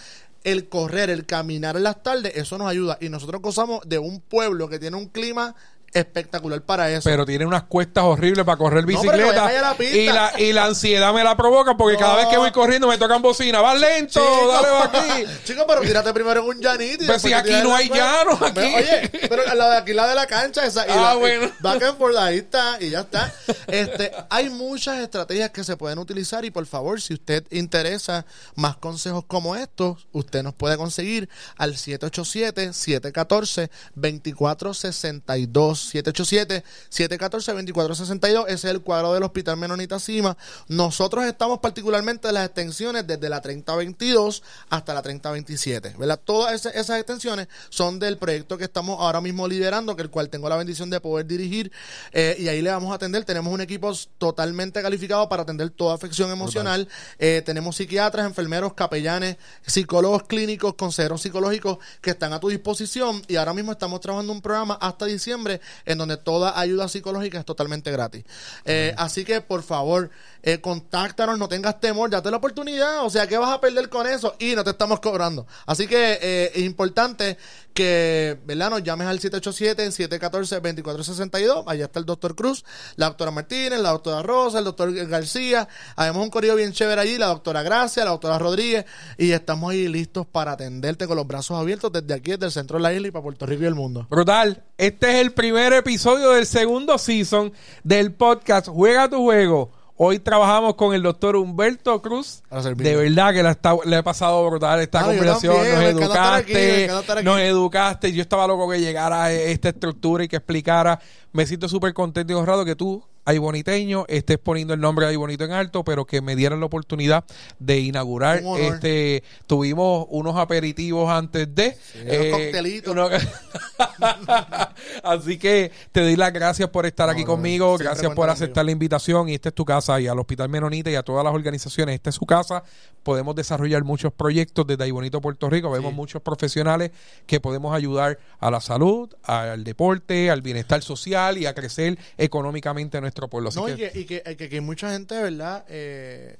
El correr, el caminar en las tardes, eso nos ayuda. Y nosotros gozamos de un pueblo que tiene un clima espectacular para eso. Pero tiene unas cuestas horribles para correr pero bicicleta. la y, la, y la ansiedad me la provoca porque cada vez que voy corriendo me tocan bocina. ¡Vas lento! Chico. ¡Dale va aquí! [laughs] Chico, pero tírate primero en un llanito. y Pues si aquí no hay la- llanos, aquí. Pero, oye, pero la de aquí, la de la cancha, esa. Y Ah, la, bueno. Back and forth, ahí está, y ya está. Este, hay muchas estrategias que se pueden utilizar y por favor, si usted interesa más consejos como estos, usted nos puede conseguir al 787-714-2462. 787-714-2462. Ese es el cuadro del Hospital Menonita Cima. Nosotros estamos particularmente en las extensiones desde la 3022 hasta la 3027. ¿verdad? Todas esas, esas extensiones son del proyecto que estamos ahora mismo liderando, que el cual tengo la bendición de poder dirigir. eh, y ahí le vamos a atender. Tenemos un equipo totalmente calificado para atender toda afección emocional. Eh, tenemos psiquiatras, enfermeros, capellanes, psicólogos clínicos, consejeros psicológicos que están a tu disposición. Y ahora mismo estamos trabajando un programa hasta diciembre en donde toda ayuda psicológica es totalmente gratis. Eh, Así que, por favor, eh, contáctanos, no tengas temor, date la oportunidad. O sea, ¿qué vas a perder con eso? Y no te estamos cobrando. Así que eh, es importante que, ¿verdad? Nos llames al 787-714-2462. Allá está el doctor Cruz, la doctora Martínez, la doctora Rosa, el doctor García. Habemos un corrido bien chévere allí, la doctora Gracia, la doctora Rodríguez. Y estamos ahí listos para atenderte con los brazos abiertos desde aquí, desde el centro de la isla y para Puerto Rico y el mundo. Brutal. Este es el primer episodio del segundo season del podcast Juega tu juego. Hoy trabajamos con el doctor Humberto Cruz. De verdad que la está- le he pasado brutal esta Ah, conversación. también, nos educaste. aquí. Nos educaste. Yo estaba loco que llegara esta estructura y que explicara. Me siento súper contento y honrado que tú, Ay Boniteño, estés poniendo el nombre de Ay Bonito en alto, pero que me dieran la oportunidad de inaugurar este. Tuvimos unos aperitivos antes de. unos coctelitos. unos- [laughs] Así que te doy las gracias por estar aquí no, conmigo, gracias por aceptar la invitación y esta es tu casa y al Hospital Menonita y a todas las organizaciones, esta es su casa. Podemos desarrollar muchos proyectos desde ahí bonito Puerto Rico, vemos muchos profesionales que podemos ayudar a la salud, al deporte, al bienestar social y a crecer económicamente en nuestro pueblo. Así No, y que, y que, y que- que hay mucha gente, ¿verdad? Eh,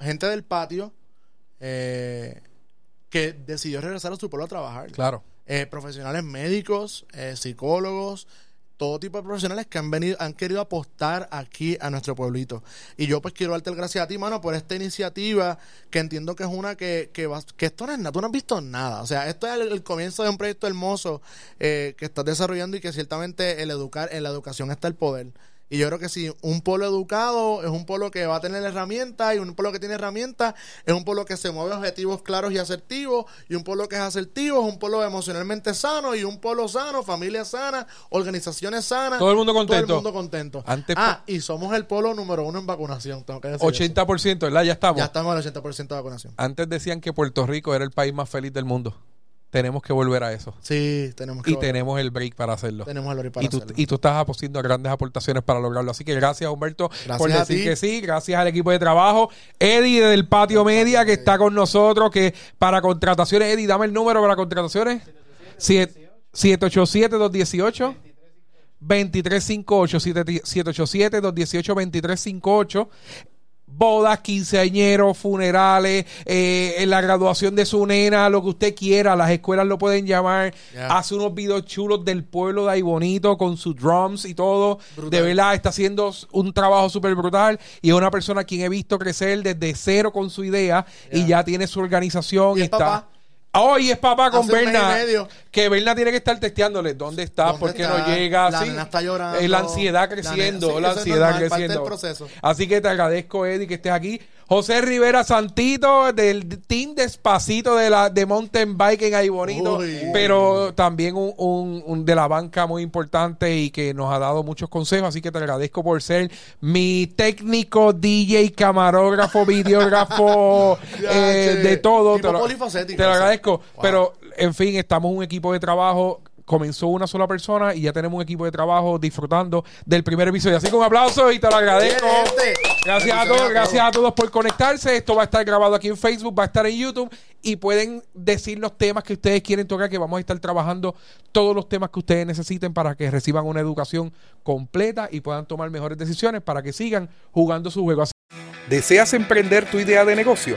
gente del patio eh, que decidió regresar a su pueblo a trabajar. claro. Eh, profesionales médicos, eh, psicólogos, todo tipo de profesionales que han venido, han querido apostar aquí a nuestro pueblito. Y yo pues quiero darte las gracias a ti, mano, por esta iniciativa que entiendo que es una que, que, vas- que esto no es nada, tú no has visto nada. O sea, esto es el, el comienzo de un proyecto hermoso eh, que estás desarrollando y que ciertamente el educar, en la educación está el poder. Y yo creo que si un pueblo educado es un pueblo que va a tener herramientas y un pueblo que tiene herramientas es un pueblo que se mueve a objetivos claros y asertivos y un pueblo que es asertivo es un pueblo emocionalmente sano y un pueblo sano, familia sana, organizaciones sanas. Todo el mundo contento. Todo el mundo contento. Antes- ah, y somos el pueblo número uno en vacunación, tengo que decir eso. 80%, ¿verdad? Ya estamos. Ya estamos al 80% de vacunación. Antes decían que Puerto Rico era el país más feliz del mundo. Tenemos que volver a eso. Sí, tenemos que Y tenemos el break para hacerlo. tenemos el horario para y, tú, hacerlo. y tú estás apostando grandes aportaciones para lograrlo. Así que gracias, Humberto, Gracias por decir que sí. Gracias al equipo de trabajo. Eddie del Patio Media, que está con nosotros, que para contrataciones, Eddie, dame el número para contrataciones. Siete- 787-218. 2358 787 218 2358 bodas, quinceañeros, funerales, eh, en la graduación de su nena, lo que usted quiera, las escuelas lo pueden llamar, hace unos videos chulos del pueblo de ahí bonito con sus drums y todo, Brutal. de verdad está haciendo un trabajo súper brutal. Y es una persona a quien he visto crecer desde cero con su idea y ya. tiene su organización Y está... papá. Hoy es papá con Berna. Que Berna tiene que estar testeándole dónde está, ¿Dónde por qué está? no llega. La sí. nena está llorando. Es la ansiedad La creciendo, nena- sí, la ansiedad normal, parte creciendo. del proceso. Así que te agradezco, Eddie, que estés aquí. José Rivera Santito, del Team Despacito de la de Mountain Bike en ahí bonito, Uy. pero también un, un- un de la banca muy importante y que nos ha dado muchos consejos. Así que te agradezco por ser mi técnico, DJ, camarógrafo, [laughs] videógrafo, eh, de todo. Tipo Te lo, polifacético, te lo sí. agradezco. Wow. Pero, en fin, estamos un equipo de trabajo. Comenzó una sola persona y ya tenemos un equipo de trabajo disfrutando del primer episodio. Así que un aplauso y te lo agradezco. Gracias a todos, gracias a todos por conectarse. Esto va a estar grabado aquí en Facebook, va a estar en YouTube y pueden decir los temas que ustedes quieren tocar, que vamos a estar trabajando todos los temas que ustedes necesiten para que reciban una educación completa y puedan tomar mejores decisiones para que sigan jugando su juego. ¿Deseas emprender tu idea de negocio?